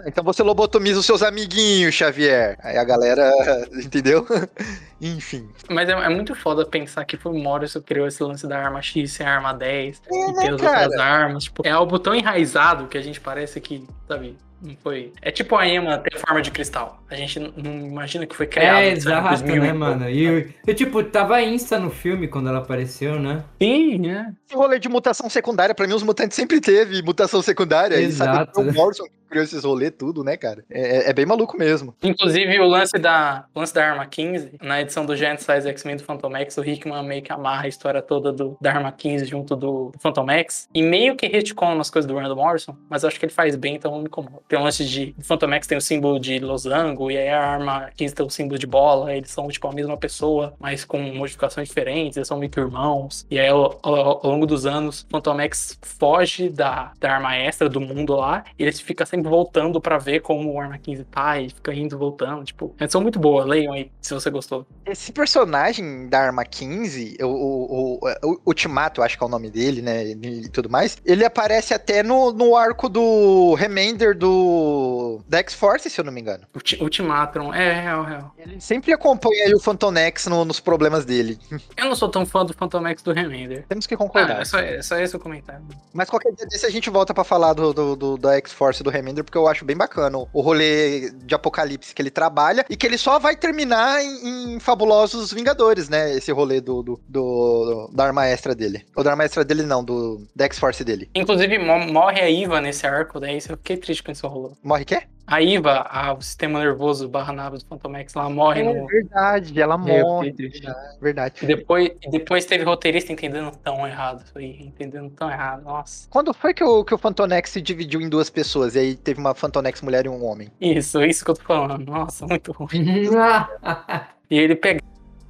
Então você lobotomiza os seus amiguinhos, Xavier. Aí a galera, <laughs> entendeu? <laughs> Enfim. Mas é, é muito foda pensar que foi o Morrison que criou esse lance da arma X sem a arma 10 É, e né, as cara? outras armas. Tipo, é algo tão enraizado que a gente parece que, sabe, não foi. É tipo a Emma ter forma de cristal. A gente não- imagina que foi criado. É, sabe, em exato, 2000 né, e mano? E, e, tipo, tava insta no filme quando ela apareceu, né? Sim, é. Esse rolê de mutação secundária, pra mim, os mutantes sempre teve mutação secundária. E sabe Exato. que foi o Morrison criou esses rolês tudo, né, cara? É, é bem maluco mesmo. Inclusive, o lance da, lance da Arma 15, na edição do Giant Size X-Men do Phantom X, o Hickman meio que amarra a história toda do, da Arma 15 junto do, do Phantom X, e meio que retcona umas coisas do Randall Morrison, mas acho que ele faz bem, então não me incomoda. Tem um lance de... O Phantom X tem o símbolo de losango, e aí a Arma 15 tem o símbolo de bola, eles são, tipo, a mesma pessoa, mas com modificações diferentes, eles são meio que irmãos, e aí ao, ao- ao longo dos anos, o Phantom X foge da, da arma extra do mundo lá, e ele fica sempre voltando pra ver como o Arma 15 tá, e fica indo voltando, tipo, é edição muito boa, leiam aí, se você gostou. Esse personagem da Arma 15, o, o, o, o Ultimato, acho que é o nome dele, né? E tudo mais. Ele aparece até no, no arco do Remainder do. Da X-Force, se eu não me engano. Ulti- Ultimatron, é real, real. Ele sempre acompanha aí o Phantom X no- nos problemas dele. <laughs> Eu não sou tão fã do Phantom X do Remainder. Temos que Ah, concordar. é, só, é só esse o comentário. Mas qualquer dia desse a gente volta pra falar do, do, do- da X-Force do Porque eu acho bem bacana o, rolê de apocalipse que ele trabalha e que ele só vai terminar em, em Fabulosos Vingadores, né? Esse rolê do, do, do- da arma extra dele. Ou da arma extra dele, não, do, da X-Force dele. Inclusive, mo- morre a Iva nesse arco, daí eu fiquei triste quando isso rolou. Morre quê? A Iva, a- o sistema nervoso barra nave do Phantom X, ela morre no... verdade, ela morre. triste. Verdade. E depois, depois teve roteirista entendendo tão errado isso aí, entendendo tão errado, nossa. Quando foi que o, que o Phantom X se dividiu em duas pessoas e aí teve uma Phantom X mulher e um homem? Isso, isso que eu tô falando, nossa, muito ruim. <laughs> E ele pegava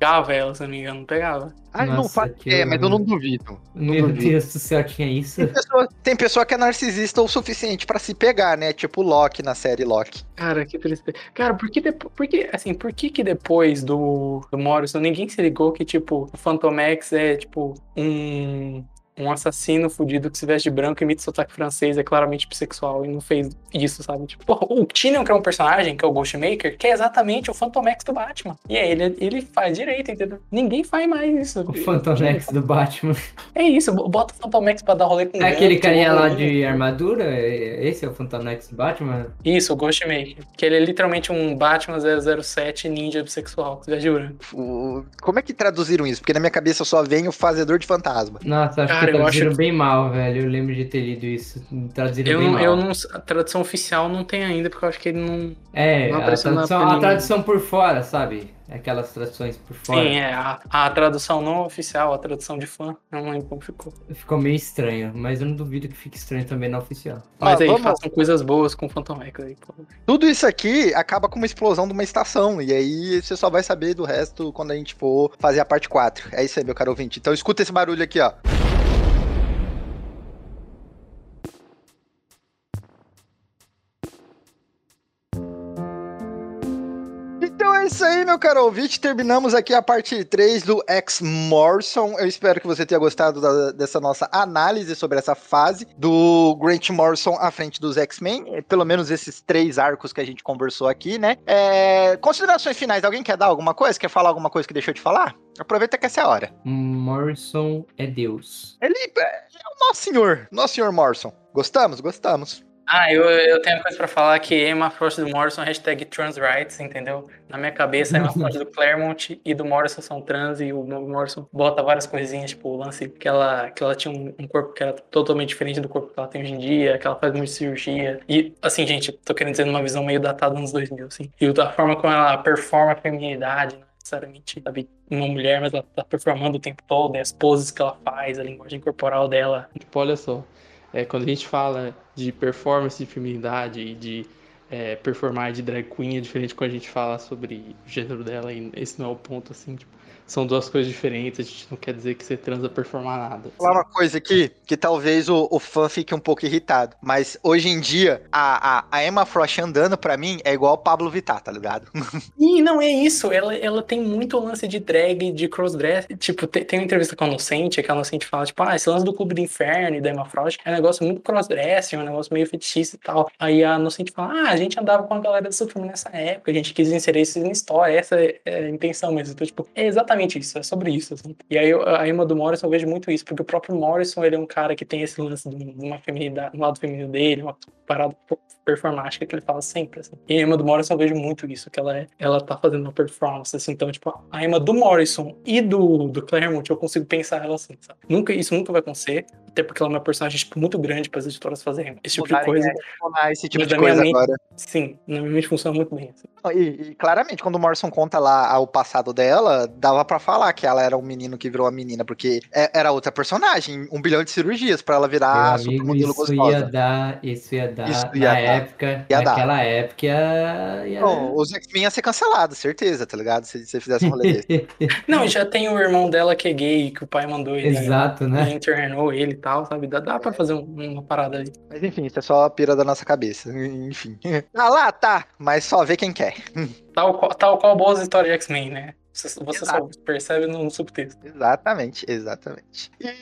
ela, se eu não me engano, não pegava. Ah, não faz. que É, mas eu não duvido. Meu duvido. Deus do céu, tinha isso? Tem pessoa, tem pessoa que é narcisista o suficiente pra se pegar, né? Tipo o Loki na série Loki. Cara, que tristeza. Cara, por que depois. Por que, assim, por que que depois do, do Morrison ninguém se ligou que, tipo, o Phantom X é, tipo, um. Um assassino fudido que se veste de branco, imita sotaque francês, é claramente bissexual e não fez isso, sabe? Tipo, porra, o Tynion, que é um personagem, que é o Ghostmaker, que é exatamente o Phantom X do Batman. E aí ele, ele faz direito, entendeu? Ninguém faz mais isso. O Phantom X do Batman. É isso, bota o Phantom X pra dar rolê com É aquele carinha lá um- de armadura? É- Esse é o Phantom X do Batman? Isso, o Ghostmaker. Que ele é literalmente um Batman 007 ninja bissexual, se veste de branco. O- Como é que traduziram isso? Porque na minha cabeça só vem o fazedor de fantasma. Nossa, acho Cara, eu acho- bem mal, velho. Eu lembro de ter lido isso. Traduziram Eu bem mal. eu não. A tradução oficial não tem ainda, porque eu acho que ele não. É, não a tradução, a tradução por fora, sabe? Aquelas traduções por fora. Sim, é. A, a tradução não oficial, a tradução de fã, eu não lembro como ficou. Ficou meio estranho, mas eu não duvido que fique estranho também na oficial. Mas Ah, aí, vamos- façam coisas boas com Phantom X aí, pô. Tudo isso aqui acaba com uma explosão de uma estação. E aí você só vai saber do resto quando a gente for fazer a parte 4. É isso aí, meu caro ouvinte. Então escuta esse barulho aqui, ó. É isso aí, meu caro ouvinte. Terminamos aqui a parte 3 do X Morrison. Eu espero que você tenha gostado da- dessa nossa análise sobre essa fase do Grant Morrison à frente dos X-Men. É, Pelo menos esses três arcos que a gente conversou aqui, né? É, Considerações finais. Alguém quer dar alguma coisa? Quer falar alguma coisa que deixou de falar? Aproveita que essa é a hora. Morrison é Deus. Ele é o nosso senhor, nosso senhor Morrison. Gostamos? Gostamos. Ah, eu, eu tenho uma coisa pra falar que Emma Frost do Morrison, hashtag transrights, entendeu? Na minha cabeça, Emma <laughs> Frost do Claremont e do Morrison são trans e o Morrison bota várias coisinhas, tipo o lance que ela, que ela tinha um, um corpo que era totalmente diferente do corpo que ela tem hoje em dia, que ela faz muita cirurgia. E, assim, gente, tô querendo dizer numa visão meio datada dos anos 2000, assim. E a forma como ela performa a feminilidade, não necessariamente, sabe, uma mulher, mas ela tá performando o tempo todo, e as poses que ela faz, a linguagem corporal dela. Tipo, olha só, é, quando a gente fala de performance de feminilidade e de é, performar de drag queen, é diferente quando a gente fala sobre o gênero dela, e esse não é o ponto, assim, tipo, são duas coisas diferentes, a gente não quer dizer que você transa performar nada. Vou falar uma coisa aqui, que talvez o, o fã fique um pouco irritado. Mas hoje em dia, a, a, a Emma Frost andando pra mim é igual o Pablo Vittar, tá ligado? <laughs> Ih, não é isso. Ela, ela tem muito lance de drag, de crossdress. Tipo, tem, tem uma entrevista com a Inocente, que a Inocente fala, tipo, ah, esse lance do Clube do Inferno e da Emma Frost é um negócio muito crossdressing, é um negócio meio fetichista e tal. Aí a Inocente fala, ah, a gente andava com a galera do Supremo nessa época, a gente quis inserir isso na história, essa é é a intenção mesmo. Então, tipo, é exatamente isso, é sobre isso, assim. E aí a Emma do Morrison eu vejo muito isso, porque o próprio Morrison, ele é um cara que tem esse lance de uma feminidade, um lado feminino dele, uma parada performática que ele fala sempre, assim. E a Emma do Morrison eu vejo muito isso, que ela é, ela tá fazendo uma performance, assim, então, tipo, a Emma do Morrison e do, do Claremont, eu consigo pensar ela assim, sabe? Nunca, isso nunca vai acontecer, até porque ela é uma personagem, tipo, muito grande para as editoras fazerem esse tipo de coisa. é, esse tipo Mas de coisa mente- agora. Sim, na minha mente funciona muito bem, assim. E, e claramente, quando o Morrison conta lá o passado dela, dava pra falar que ela era um menino que virou uma menina, porque é- era outra personagem, um bilhão de cirurgias pra ela virar Meu supermodelo isso ia gostosa. dar, isso ia dar, Isso ia na dar. época, Ia dar. naquela época ia, ia Bom, os X-Men ia ser cancelado, certeza, tá ligado? Se você fizesse um rolê desse. <laughs> Não, e já tem o irmão dela que é gay, que o pai mandou ele. Exato, né? E internou ele tal, sabe? Dá, dá pra fazer um- uma parada aí. Mas enfim, isso é só a pira da nossa cabeça. <laughs> Enfim. Ah lá, tá, mas só vê quem quer. <laughs> Tal qual, tal qual boas histórias de X-Men, né? Você, você só percebe no subtexto. Exatamente, exatamente. E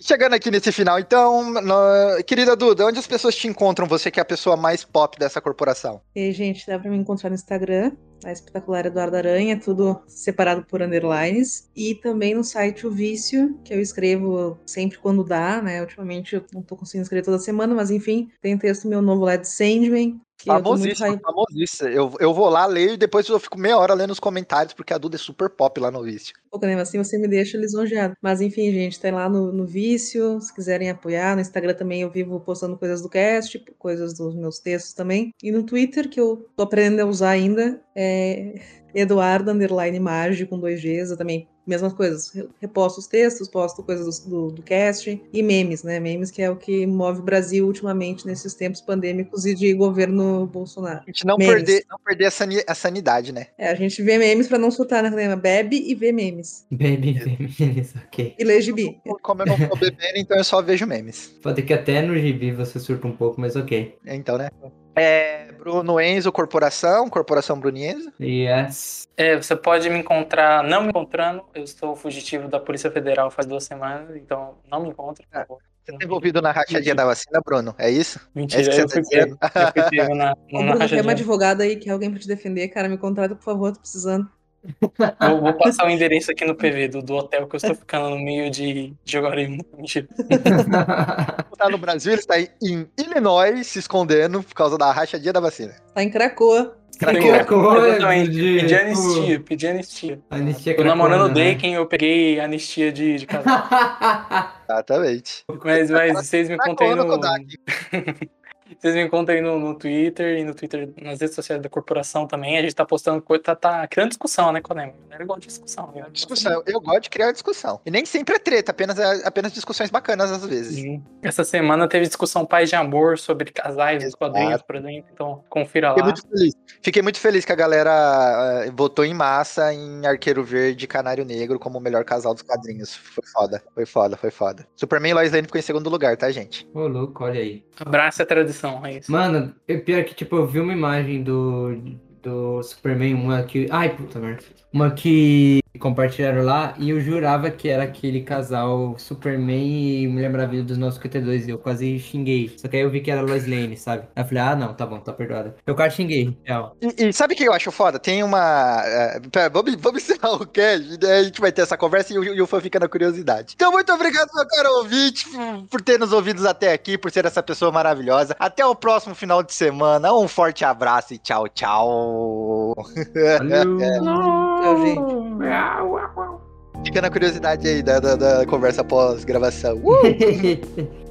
chegando aqui nesse final, então, no- querida Duda, onde as pessoas te encontram? Você que é a pessoa mais pop dessa corporação. E aí, gente, dá pra me encontrar no Instagram, a espetacular Eduardo Aranha, tudo separado por underlines. E também no site O Vício, que eu escrevo sempre quando dá, né? Ultimamente eu não tô conseguindo escrever toda semana, mas enfim, tem texto meu novo lá de Sandman. Eu Famosíssimo, famosíssimo. Eu, eu vou lá, leio e depois eu fico meia hora lendo os comentários, porque a Duda é super pop lá no vício. pouco, né? Assim você me deixa lisonjeado. Mas enfim, gente, tá lá no, no Vício, se quiserem apoiar. No Instagram também eu vivo postando coisas do cast, coisas dos meus textos também. E no Twitter, que eu tô aprendendo a usar ainda, é Eduardo Underline Magi com dois Gs. Eu também, mesmas coisas. re- Reposto os textos, posto coisas do, do, do cast e memes, né? Memes que é o que move o Brasil ultimamente nesses tempos pandêmicos e de governo Bolsonaro. A gente não Memes. perder, não perder a, sani- a sanidade, né? É, a gente vê memes pra não soltar, né? Bebe e vê memes. Baby, baby, ok. E lê gibi. Como eu não tô bebendo, então eu só vejo memes. Pode que até no gibi você surta um pouco, mas ok. Então, né? É, Bruno Enzo, Corporação, Corporação Brunienzo. Yes. É, você pode me encontrar, não me encontrando. Eu estou fugitivo da Polícia Federal faz duas semanas, então não me encontre, por favor. Você tá envolvido na rachadinha da vacina, Bruno? É isso? É Mentira, isso que eu você fui tá pego. Eu fui pego <laughs> na, Ô, na Bruno, tem uma advogada aí, que é alguém pra te defender, cara. Me contrata, por favor, tô precisando. Vou, vou passar o <laughs> endereço aqui no PV do, do hotel que eu estou ficando no meio de, de Jaguariúna. Mentira. Tá no Brasil, ele está em Illinois se escondendo por causa da rachadinha da vacina. Tá em Cracoa. Cracoa, Exatamente. de- Pedi anistia, pedi anistia. Anistia Tô namorando o né? Daken, eu peguei anistia de, de <laughs> casal. Exatamente. Mas, mas vocês me contam aí Cracoa no. <laughs> Vocês me contam aí no, no Twitter e no Twitter, nas redes sociais da corporação também. A gente tá postando coisa, tá, tá criando discussão, né, Conem? É igual de discussão. Né? Discussão. Eu gosto de criar discussão. E nem sempre é treta, apenas, apenas discussões bacanas às vezes. Sim. Essa semana teve discussão Pais de Amor sobre casais dos Exato. quadrinhos, por exemplo. Então, confira Fiquei lá. muito feliz. Fiquei muito feliz que a galera eh, votou em massa em Arqueiro Verde e Canário Negro como o melhor casal dos quadrinhos. Foi foda, foi foda, foi foda. Superman e Lois Lane ficou em segundo lugar, tá, gente? Ô, louco, olha aí. Abraça a tradição, é isso. Mano, é pior que, tipo, eu vi uma imagem do, do Superman, uma que. Ai, puta merda. Uma que compartilharam lá e eu jurava que era aquele casal Superman e Mulher Maravilha dos 952 e eu quase xinguei. Só que aí eu vi que era Lois Lane, sabe? Aí eu falei, ah, não, tá bom, tá perdoado. Eu quase xinguei, tchau. E, e sabe o que eu acho foda? Tem uma. eh, pera, vamos, vamos encerrar o cast? A gente vai ter essa conversa e o, e o fã fica na curiosidade. Então, muito obrigado, meu caro ouvinte, por, por ter nos ouvidos até aqui, por ser essa pessoa maravilhosa. Até o próximo final de semana. Um forte abraço e tchau, tchau. Valeu! <laughs> Tchau, gente. Fica na curiosidade aí da, da, da conversa pós-gravação. Uh! <laughs>